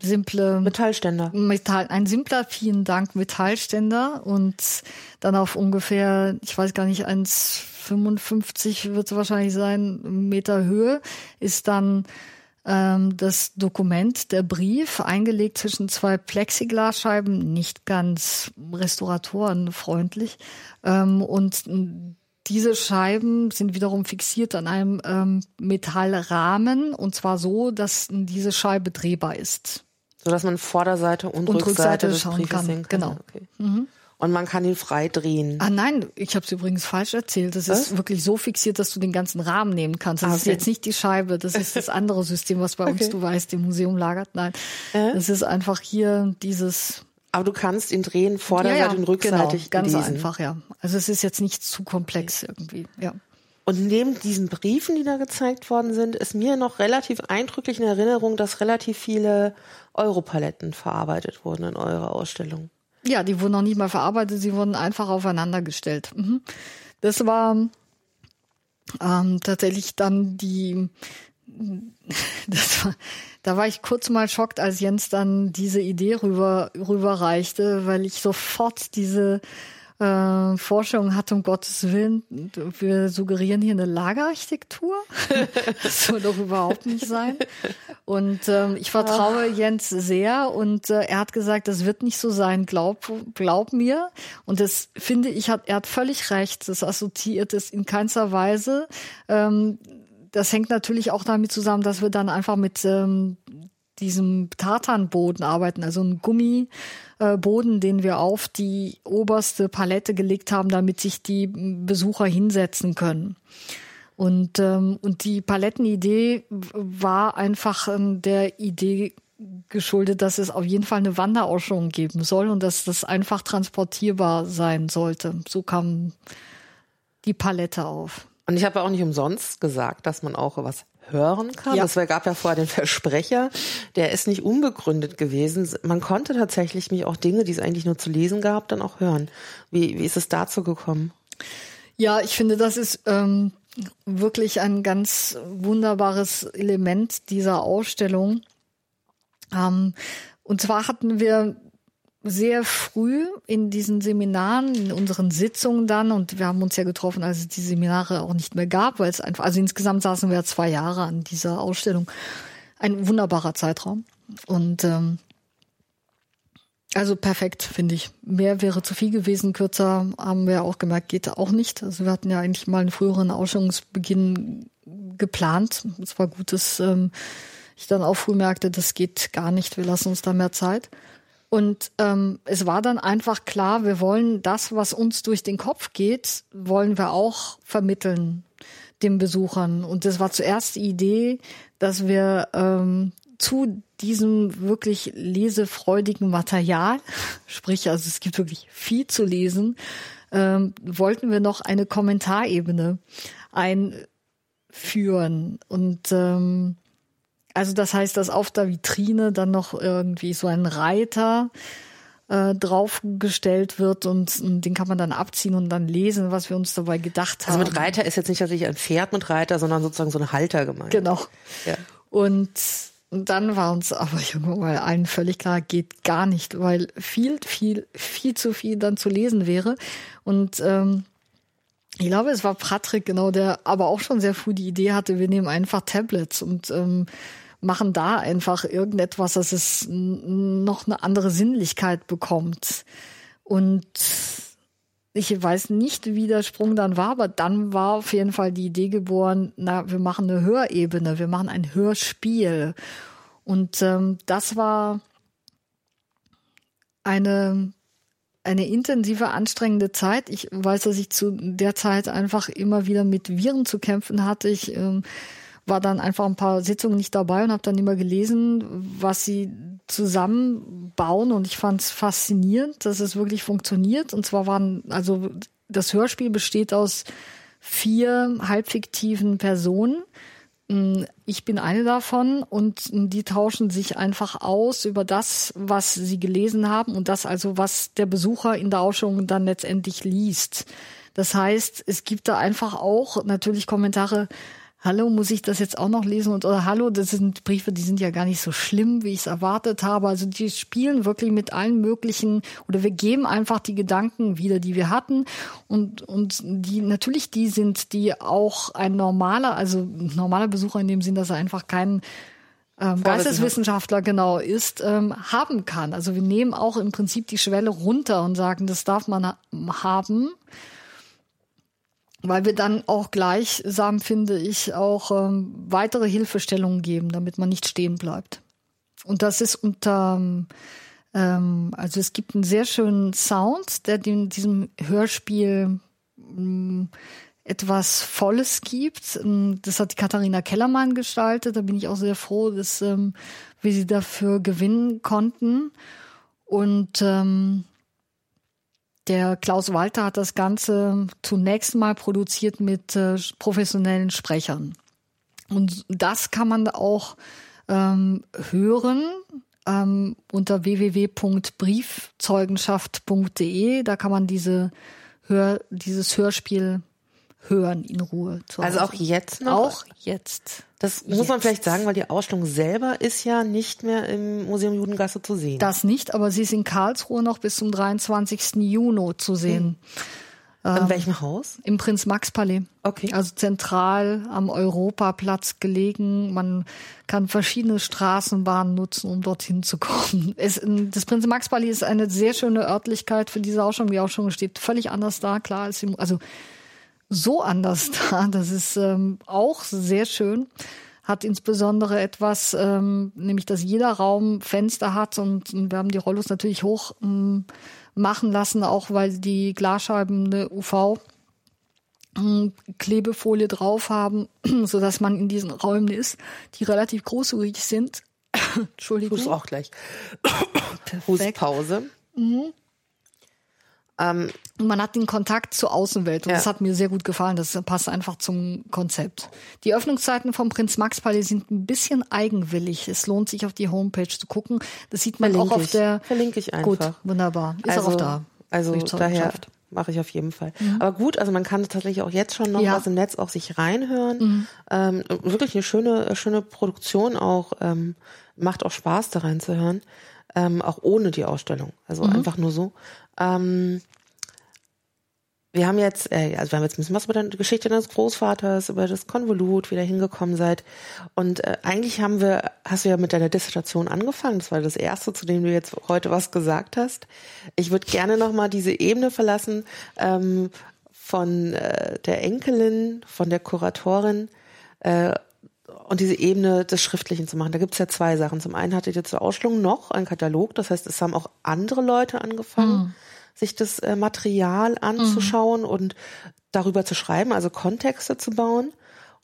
simple Metallständer. Metall, ein simpler, vielen Dank, Metallständer und dann auf ungefähr, ich weiß gar nicht, 1,55 wird es wahrscheinlich sein, Meter Höhe ist dann ähm, das Dokument, der Brief, eingelegt zwischen zwei Plexiglasscheiben, nicht ganz restauratorenfreundlich. Ähm, und diese Scheiben sind wiederum fixiert an einem ähm, Metallrahmen und zwar so, dass diese Scheibe drehbar ist. So dass man Vorderseite und, und Rückseite, Rückseite des schauen kann. sehen kann. Genau. Okay. Mhm. und man kann ihn frei drehen. Ah nein, ich habe es übrigens falsch erzählt. Das was? ist wirklich so fixiert, dass du den ganzen Rahmen nehmen kannst. Das ah, okay. ist jetzt nicht die Scheibe, das ist das andere System, was bei okay. uns, du weißt, im Museum lagert. Nein, äh? das ist einfach hier dieses aber du kannst ihn drehen, vorderseitig ja, ja, und rückseitig. Genau, ganz lesen. einfach, ja. Also es ist jetzt nicht zu komplex irgendwie, ja. Und neben diesen Briefen, die da gezeigt worden sind, ist mir noch relativ eindrücklich in Erinnerung, dass relativ viele Europaletten verarbeitet wurden in eurer Ausstellung. Ja, die wurden noch nicht mal verarbeitet, sie wurden einfach aufeinander gestellt. Mhm. Das war ähm, tatsächlich dann die, das war, da war ich kurz mal schockt, als Jens dann diese Idee rüber, rüberreichte, weil ich sofort diese äh, Forschung hat, um Gottes Willen, wir suggerieren hier eine Lagerarchitektur. das soll doch überhaupt nicht sein. Und ähm, ich vertraue Ach. Jens sehr und äh, er hat gesagt, das wird nicht so sein, glaub, glaub mir. Und das finde ich, hat, er hat völlig recht. Das assoziiert es in keinster Weise. Ähm, das hängt natürlich auch damit zusammen, dass wir dann einfach mit ähm, diesem Tartanboden arbeiten, also ein Gummiboden, den wir auf die oberste Palette gelegt haben, damit sich die Besucher hinsetzen können. Und, ähm, und die Palettenidee war einfach ähm, der Idee geschuldet, dass es auf jeden Fall eine Wanderausstellung geben soll und dass das einfach transportierbar sein sollte. So kam die Palette auf. Und ich habe auch nicht umsonst gesagt, dass man auch was hören kann. Ja. Es gab ja vorher den Versprecher, der ist nicht unbegründet gewesen. Man konnte tatsächlich mich auch Dinge, die es eigentlich nur zu lesen gab, dann auch hören. Wie, wie ist es dazu gekommen? Ja, ich finde, das ist ähm, wirklich ein ganz wunderbares Element dieser Ausstellung. Ähm, und zwar hatten wir sehr früh in diesen Seminaren, in unseren Sitzungen dann, und wir haben uns ja getroffen, als es die Seminare auch nicht mehr gab, weil es einfach, also insgesamt saßen wir zwei Jahre an dieser Ausstellung. Ein wunderbarer Zeitraum. Und ähm, also perfekt, finde ich. Mehr wäre zu viel gewesen, kürzer haben wir auch gemerkt, geht auch nicht. Also wir hatten ja eigentlich mal einen früheren Ausstellungsbeginn geplant. Es war gut, dass ähm, ich dann auch früh merkte, das geht gar nicht, wir lassen uns da mehr Zeit. Und ähm, es war dann einfach klar, wir wollen das, was uns durch den Kopf geht, wollen wir auch vermitteln den Besuchern. Und das war zuerst die Idee, dass wir ähm, zu diesem wirklich lesefreudigen Material, sprich, also es gibt wirklich viel zu lesen, ähm, wollten wir noch eine Kommentarebene einführen. Und ähm, also das heißt, dass auf der Vitrine dann noch irgendwie so ein Reiter äh, draufgestellt wird und, und, den kann man dann abziehen und dann lesen, was wir uns dabei gedacht haben. Also mit Reiter ist jetzt nicht tatsächlich ein Pferd mit Reiter, sondern sozusagen so ein Halter gemeint. Genau. Ja. Und, und dann war uns aber irgendwann mal allen völlig klar, geht gar nicht, weil viel, viel, viel zu viel dann zu lesen wäre. Und ähm, ich glaube, es war Patrick, genau, der aber auch schon sehr früh die Idee hatte, wir nehmen einfach Tablets und ähm, machen da einfach irgendetwas, dass es noch eine andere Sinnlichkeit bekommt. Und ich weiß nicht, wie der Sprung dann war, aber dann war auf jeden Fall die Idee geboren, na, wir machen eine Hörebene, wir machen ein Hörspiel. Und ähm, das war eine, eine intensive, anstrengende Zeit. Ich weiß, dass ich zu der Zeit einfach immer wieder mit Viren zu kämpfen hatte. Ich ähm, war dann einfach ein paar Sitzungen nicht dabei und habe dann immer gelesen, was sie zusammenbauen und ich fand es faszinierend, dass es wirklich funktioniert. Und zwar waren, also das Hörspiel besteht aus vier halbfiktiven Personen. Ich bin eine davon und die tauschen sich einfach aus über das, was sie gelesen haben und das also, was der Besucher in der Ausstellung dann letztendlich liest. Das heißt, es gibt da einfach auch natürlich Kommentare, hallo, muss ich das jetzt auch noch lesen? Und oder hallo, das sind Briefe, die sind ja gar nicht so schlimm, wie ich es erwartet habe. Also die spielen wirklich mit allen möglichen oder wir geben einfach die Gedanken wieder, die wir hatten. Und, und die natürlich die sind, die auch ein normaler, also normaler Besucher in dem Sinn, dass er einfach keinen ähm, Geisteswissenschaftler genau ist, ähm, haben kann. Also wir nehmen auch im Prinzip die Schwelle runter und sagen, das darf man ha haben weil wir dann auch gleichsam, finde ich, auch ähm, weitere Hilfestellungen geben, damit man nicht stehen bleibt. Und das ist unter Ähm, also es gibt einen sehr schönen Sound, der dem, diesem Hörspiel mh, mm, etwas Volles gibt. Ähm, das hat die Katharina Kellermann gestaltet. Da bin ich auch sehr froh, dass ähm, wir sie dafür gewinnen konnten. Und ähm, der Klaus Walter hat das Ganze zunächst mal produziert mit äh, professionellen Sprechern. Und das kann man auch ähm, hören ähm, unter www.briefzeugenschaft.de. Da kann man diese Hör, dieses Hörspiel hören in Ruhe. Also auch jetzt noch? Auch jetzt. Das muss jetzt. man vielleicht sagen, weil die Ausstellung selber ist ja nicht mehr im Museum Judengasse zu sehen. Das nicht, aber sie ist in Karlsruhe noch bis zum 23. Juni zu sehen. Hm. In ähm, welchem Haus? Im Prinz-Max-Palais. Okay. Also zentral am Europaplatz gelegen. Man kann verschiedene Straßenbahnen nutzen, um dorthin zu kommen. Es, das Prinz-Max-Palais ist eine sehr schöne Örtlichkeit für diese Ausstellung. Die Ausstellung steht völlig anders da, klar, als im, also so anders da. Das ist ähm, auch sehr schön. Hat insbesondere etwas, ähm, nämlich dass jeder Raum Fenster hat und, und wir haben die Rollos natürlich hoch ähm, machen lassen, auch weil die Glasscheiben eine UV ähm, Klebefolie drauf haben, so dass man in diesen Räumen ist, die relativ großzügig sind. Entschuldigung. Ich auch gleich. Hustpause. Mhm. Ähm, man hat den Kontakt zur Außenwelt und ja. das hat mir sehr gut gefallen. Das passt einfach zum Konzept. Die Öffnungszeiten vom Prinz Max Palais sind ein bisschen eigenwillig. Es lohnt sich auf die Homepage zu gucken. Das sieht man Verlinke auch auf ich. der. Verlinke ich einfach. Gut, wunderbar. Ist also, auch da. Also daher mache ich auf jeden Fall. Mhm. Aber gut, also man kann tatsächlich auch jetzt schon noch ja. was im Netz auch sich reinhören. Mhm. Ähm, wirklich eine schöne, schöne Produktion auch. Ähm, macht auch Spaß da reinzuhören. Ähm, auch ohne die Ausstellung. Also mhm. einfach nur so. Ähm, wir haben jetzt, äh, also wir haben jetzt ein bisschen was über die Geschichte deines Großvaters, über das Konvolut, wie ihr hingekommen seid. Und äh, eigentlich haben wir, hast du ja mit deiner Dissertation angefangen. Das war das erste, zu dem du jetzt heute was gesagt hast. Ich würde gerne nochmal diese Ebene verlassen ähm, von äh, der Enkelin, von der Kuratorin äh, und diese Ebene des Schriftlichen zu machen. Da gibt's ja zwei Sachen. Zum einen hattet ihr zur Ausstellung noch einen Katalog, das heißt, es haben auch andere Leute angefangen. Mhm sich das äh, Material anzuschauen mhm. und darüber zu schreiben, also Kontexte zu bauen.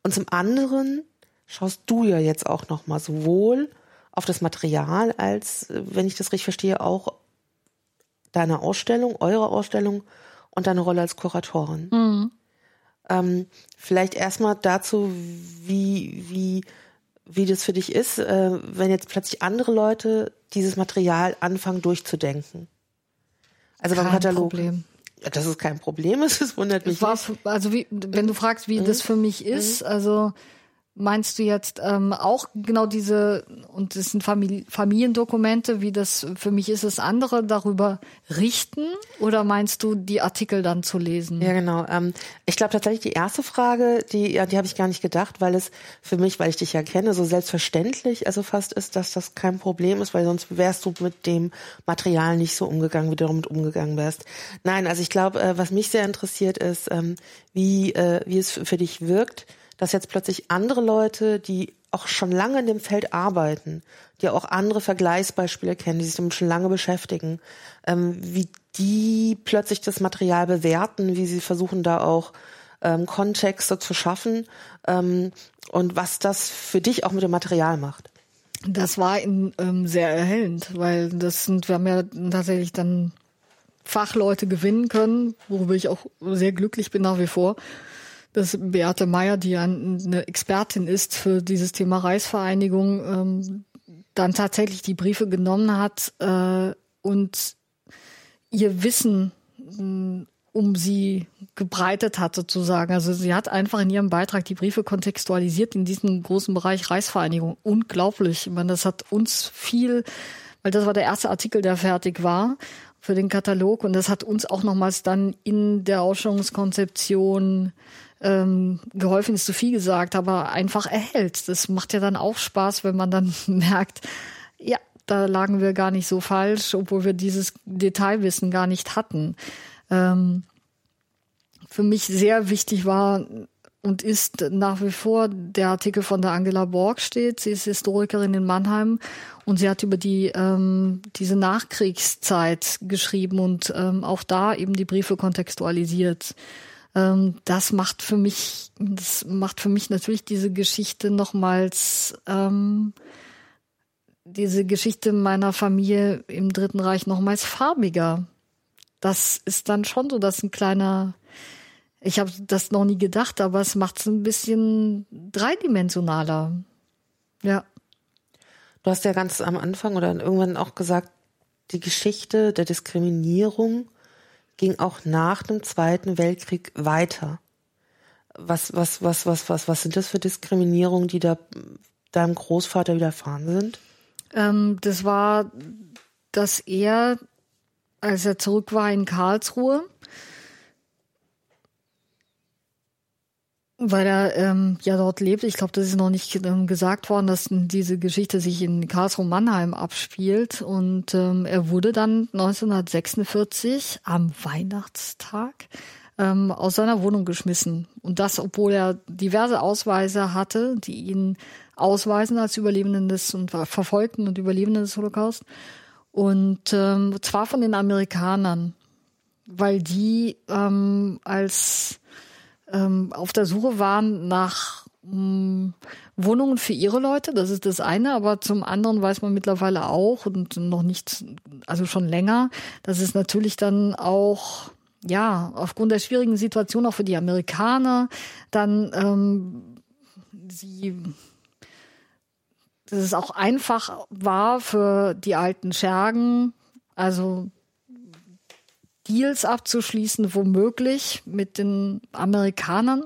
Und zum anderen schaust du ja jetzt auch noch mal sowohl auf das Material als, wenn ich das richtig verstehe, auch deine Ausstellung, eure Ausstellung und deine Rolle als Kuratorin. Mhm. Ähm, vielleicht erstmal dazu, wie, wie, wie das für dich ist, äh, wenn jetzt plötzlich andere Leute dieses Material anfangen durchzudenken. Also kein beim Katalog. Problem. Das ist kein Problem, es wundert mich. War, also wie, wenn du fragst, wie mhm. das für mich ist, mhm. also Meinst du jetzt ähm, auch genau diese, und das sind Famili Familiendokumente, wie das für mich ist, es andere darüber richten? Oder meinst du, die Artikel dann zu lesen? Ja, genau. Ähm, ich glaube tatsächlich die erste Frage, die, ja, die habe ich gar nicht gedacht, weil es für mich, weil ich dich ja kenne, so selbstverständlich also fast ist, dass das kein Problem ist, weil sonst wärst du mit dem Material nicht so umgegangen, wie du damit umgegangen wärst. Nein, also ich glaube, äh, was mich sehr interessiert ist, ähm, wie, äh, wie es für dich wirkt, dass jetzt plötzlich andere Leute, die auch schon lange in dem Feld arbeiten, die auch andere Vergleichsbeispiele kennen, die sich damit schon lange beschäftigen, ähm, wie die plötzlich das Material bewerten, wie sie versuchen da auch ähm, Kontexte zu schaffen ähm, und was das für dich auch mit dem Material macht. Das war in, ähm, sehr erhellend, weil das sind, wir haben ja tatsächlich dann Fachleute gewinnen können, worüber ich auch sehr glücklich bin nach wie vor dass Beate Meyer, die ja eine Expertin ist für dieses Thema Reichsvereinigung, ähm, dann tatsächlich die Briefe genommen hat äh, und ihr Wissen äh, um sie gebreitet hat sozusagen. Also sie hat einfach in ihrem Beitrag die Briefe kontextualisiert in diesem großen Bereich Reichsvereinigung. Unglaublich. Ich meine, das hat uns viel, weil das war der erste Artikel, der fertig war für den Katalog und das hat uns auch nochmals dann in der Ausstellungskonzeption ähm, geholfen ist zu viel gesagt, aber einfach erhält. Das macht ja dann auch Spaß, wenn man dann merkt, ja, da lagen wir gar nicht so falsch, obwohl wir dieses Detailwissen gar nicht hatten. Ähm, für mich sehr wichtig war, und ist nach wie vor der Artikel von der Angela Borg steht. Sie ist Historikerin in Mannheim und sie hat über die ähm, diese Nachkriegszeit geschrieben und ähm, auch da eben die Briefe kontextualisiert. Ähm, das macht für mich, das macht für mich natürlich diese Geschichte nochmals ähm, diese Geschichte meiner Familie im Dritten Reich nochmals farbiger. Das ist dann schon so, dass ein kleiner ich habe das noch nie gedacht, aber es macht es ein bisschen dreidimensionaler. Ja. Du hast ja ganz am Anfang oder irgendwann auch gesagt, die Geschichte der Diskriminierung ging auch nach dem Zweiten Weltkrieg weiter. Was, was, was, was, was, was sind das für Diskriminierungen, die da deinem Großvater widerfahren sind? Ähm, das war, dass er, als er zurück war in Karlsruhe, Weil er ähm, ja dort lebt. Ich glaube, das ist noch nicht ähm, gesagt worden, dass diese Geschichte sich in Karlsruhe-Mannheim abspielt. Und ähm, er wurde dann 1946 am Weihnachtstag ähm, aus seiner Wohnung geschmissen. Und das, obwohl er diverse Ausweise hatte, die ihn ausweisen als Überlebenden des und Verfolgten und Überlebenden des Holocaust. Und ähm, zwar von den Amerikanern, weil die ähm, als ähm, auf der Suche waren nach mh, hm, Wohnungen für ihre Leute. Das ist das eine, aber zum anderen weiß man mittlerweile auch und noch nicht, also schon länger, dass es natürlich dann auch ja, aufgrund der schwierigen Situation auch für die Amerikaner dann ähm, sie dass es auch einfach war für die alten Schergen, also Deals abzuschließen, womöglich mit den Amerikanern,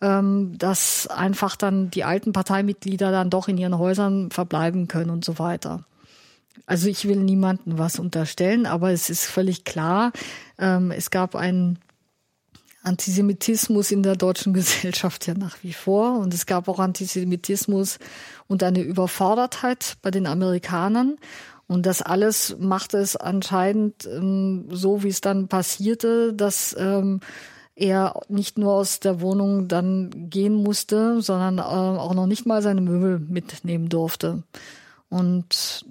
ähm, dass einfach dann die alten Parteimitglieder dann doch in ihren Häusern verbleiben können und so weiter. Also ich will niemandem was unterstellen, aber es ist völlig klar, ähm, es gab einen Antisemitismus in der deutschen Gesellschaft ja nach wie vor und es gab auch Antisemitismus und eine Überfordertheit bei den Amerikanern und das alles machte es anscheinend ähm, so, wie es dann passierte, dass ähm, er nicht nur aus der Wohnung dann gehen musste, sondern äh, auch noch nicht mal seine Möbel mitnehmen durfte. Und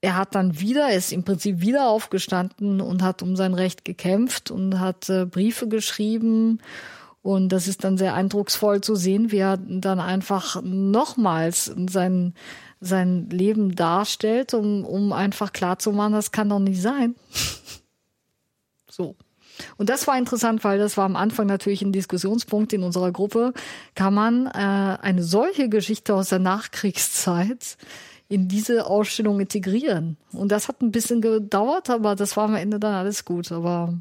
er hat dann wieder, er ist im Prinzip wieder aufgestanden und hat um sein Recht gekämpft und hat äh, Briefe geschrieben. Und das ist dann sehr eindrucksvoll zu sehen, wie er dann einfach nochmals sein sein Leben darstellt, um, um einfach klarzumachen, das kann doch nicht sein. so. Und das war interessant, weil das war am Anfang natürlich ein Diskussionspunkt in unserer Gruppe. Kann man äh, eine solche Geschichte aus der Nachkriegszeit in diese Ausstellung integrieren? Und das hat ein bisschen gedauert, aber das war am Ende dann alles gut. Aber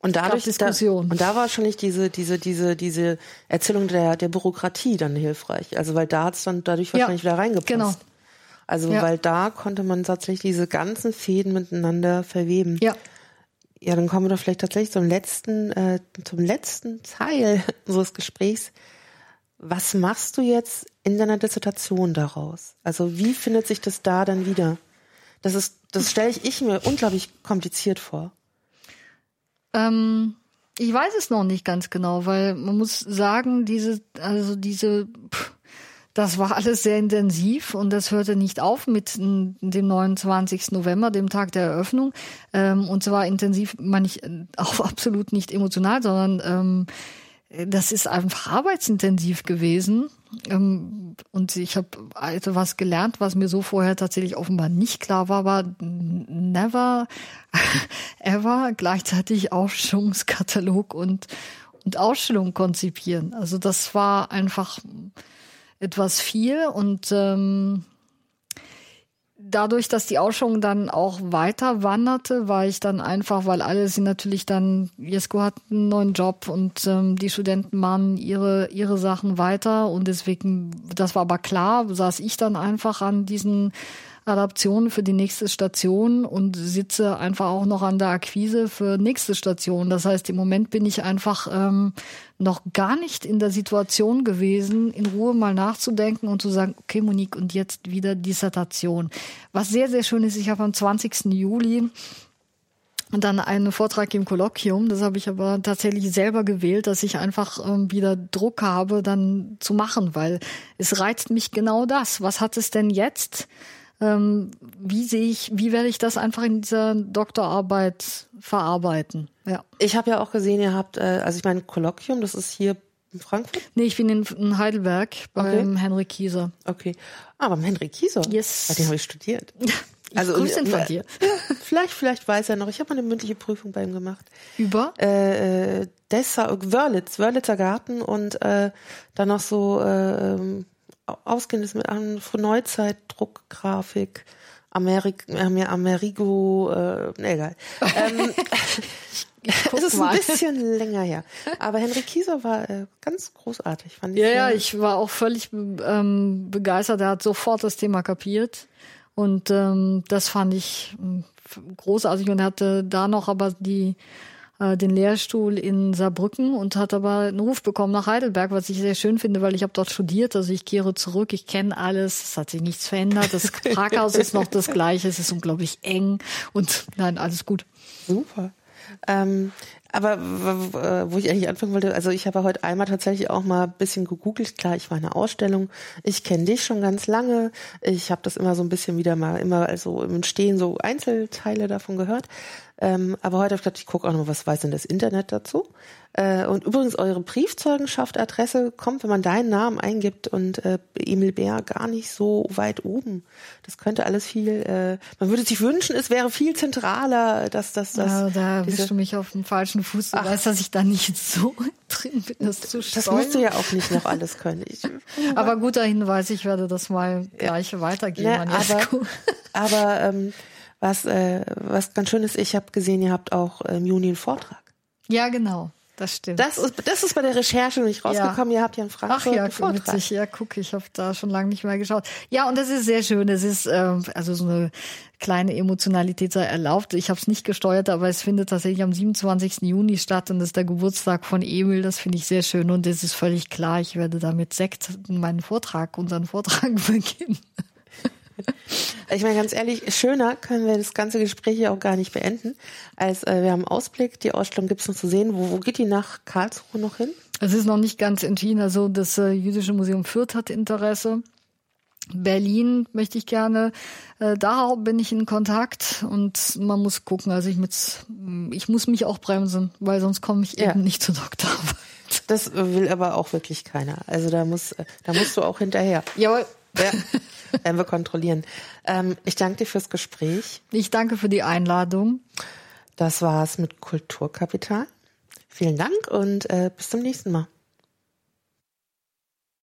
und dadurch Diskussion. Da, und da war wahrscheinlich diese diese diese diese Erzählung der der Bürokratie dann hilfreich. Also weil da hat's dann dadurch wahrscheinlich ja, wieder reingepasst. Genau. Also ja. weil da konnte man tatsächlich diese ganzen Fäden miteinander verweben. Ja. Ja, dann kommen wir doch vielleicht tatsächlich zum letzten äh, zum letzten Teil unseres Gesprächs. Was machst du jetzt in deiner Dissertation daraus? Also wie findet sich das da dann wieder? Das ist das stelle ich, ich mir unglaublich kompliziert vor. Ähm, ich weiß es noch nicht ganz genau, weil man muss sagen, diese, also diese, pff, das war alles sehr intensiv und das hörte nicht auf mit dem 29. November, dem Tag der Eröffnung. Ähm, und zwar intensiv, meine ich, auch absolut nicht emotional, sondern ähm, das ist einfach arbeitsintensiv gewesen. Ähm, und ich habe also was gelernt, was mir so vorher tatsächlich offenbar nicht klar war, war never ever gleichzeitig Ausstellungskatalog und, und Ausstellung konzipieren. Also das war einfach etwas viel und ähm, dadurch, dass die Ausstellung dann auch weiter wanderte, war ich dann einfach, weil alle sind natürlich dann, Jesko hat einen neuen Job und ähm, die Studenten machen ihre, ihre Sachen weiter und deswegen, das war aber klar, saß ich dann einfach an diesen Adaption für die nächste Station und sitze einfach auch noch an der Akquise für nächste Station. Das heißt, im Moment bin ich einfach ähm, noch gar nicht in der Situation gewesen, in Ruhe mal nachzudenken und zu sagen, okay, Monique, und jetzt wieder Dissertation. Was sehr, sehr schön ist, ich habe am 20. Juli und dann einen Vortrag im Kolloquium. Das habe ich aber tatsächlich selber gewählt, dass ich einfach ähm, wieder Druck habe, dann zu machen, weil es reizt mich genau das. Was hat es denn jetzt? Ähm, wie sehe ich, wie werde ich das einfach in dieser Doktorarbeit verarbeiten? Ja. Ich habe ja auch gesehen, ihr habt, äh, also ich meine, Kolloquium, das ist hier in Frankfurt? Nee, ich bin in, Heidelberg beim okay. Henrik Kieser. Okay. Ah, beim Henrik Kieser? Yes. Bei dem habe ich studiert. Also Grüße von dir. vielleicht, vielleicht weiß er noch. Ich habe mal eine mündliche Prüfung bei ihm gemacht. Über? Äh, äh, Dessa, Wörlitz, Wörlitzer Garten und äh, dann noch so äh, ähm, ausgehendes mit an Neuzeit, Druckgrafik, Amerik, äh, Amerigo, äh, nee, egal. ähm, es ist ein bisschen länger her. Aber Henrik Kieser war äh, ganz großartig, fand ich. Ja, ja, ich war auch völlig ähm, begeistert. Er hat sofort das Thema kapiert. Und ähm, das fand ich ähm, großartig und hatte da noch aber die äh, den Lehrstuhl in Saarbrücken und hat aber einen Ruf bekommen nach Heidelberg, was ich sehr schön finde, weil ich habe dort studiert. Also ich kehre zurück, ich kenne alles, es hat sich nichts verändert. Das Parkhaus ist noch das gleiche, es ist unglaublich eng und nein, alles gut. Super. Ähm, aber wo ich eigentlich anfangen wollte, also ich habe heute einmal tatsächlich auch mal ein bisschen gegoogelt. Klar, ich war in einer Ausstellung. Ich kenne dich schon ganz lange. Ich habe das immer so ein bisschen wieder mal, immer also im Stehen so Einzelteile davon gehört. Ähm, aber heute habe ich gedacht, ich gucke auch noch, was weiß denn das Internet dazu. Äh, und übrigens, eure Briefzeugenschaft, Adresse kommt, wenn man deinen Namen eingibt und äh, Emil Bär gar nicht so weit oben. Das könnte alles viel, äh, man würde sich wünschen, es wäre viel zentraler, dass das. das ja, da bist du mich auf dem falschen Fuß. Du Ach. weißt, dass ich da nicht so drin bin, das zu steuern. Das musst du ja auch nicht noch alles können. Ich, aber guter Hinweis, ich werde das mal gleich ja. weitergeben ja, an Jesko. Aber, aber ähm, was, äh, was ganz schön ist, ich habe gesehen, ihr habt auch im Juni einen Vortrag. Ja, genau. Das stimmt. Das ist, das ist bei der Recherche nicht rausgekommen. Ja. Ihr habt ja einen Frankfurt Ach ja, Vortrag. witzig. Ja, guck, ich habe da schon lange nicht mehr geschaut. Ja, und das ist sehr schön. Das ist äh, also so eine kleine Emotionalität sei erlaubt. Ich habe es nicht gesteuert, aber es findet tatsächlich am 27. Juni statt und das ist der Geburtstag von Emil. Das finde ich sehr schön und es ist völlig klar, ich werde damit Sekt meinen Vortrag, unseren Vortrag beginnen. Ich meine, ganz ehrlich, schöner können wir das ganze Gespräch hier auch gar nicht beenden, als äh, wir haben Ausblick. Die Ausstellung gibt es noch zu sehen. Wo, wo geht die nach Karlsruhe noch hin? Es ist noch nicht ganz entschieden. Also das äh, Jüdische Museum Fürth hat Interesse. Berlin möchte ich gerne. Äh, da bin ich in Kontakt und man muss gucken. Also ich, mit, ich muss mich auch bremsen, weil sonst komme ich ja. eben nicht zur Doktorarbeit. Das will aber auch wirklich keiner. Also da muss, da musst du auch hinterher. Jawohl. Ja, werden wir kontrollieren. Ähm, ich danke dir fürs Gespräch. Ich danke für die Einladung. Das war's mit Kulturkapital. Vielen Dank und äh, bis zum nächsten Mal.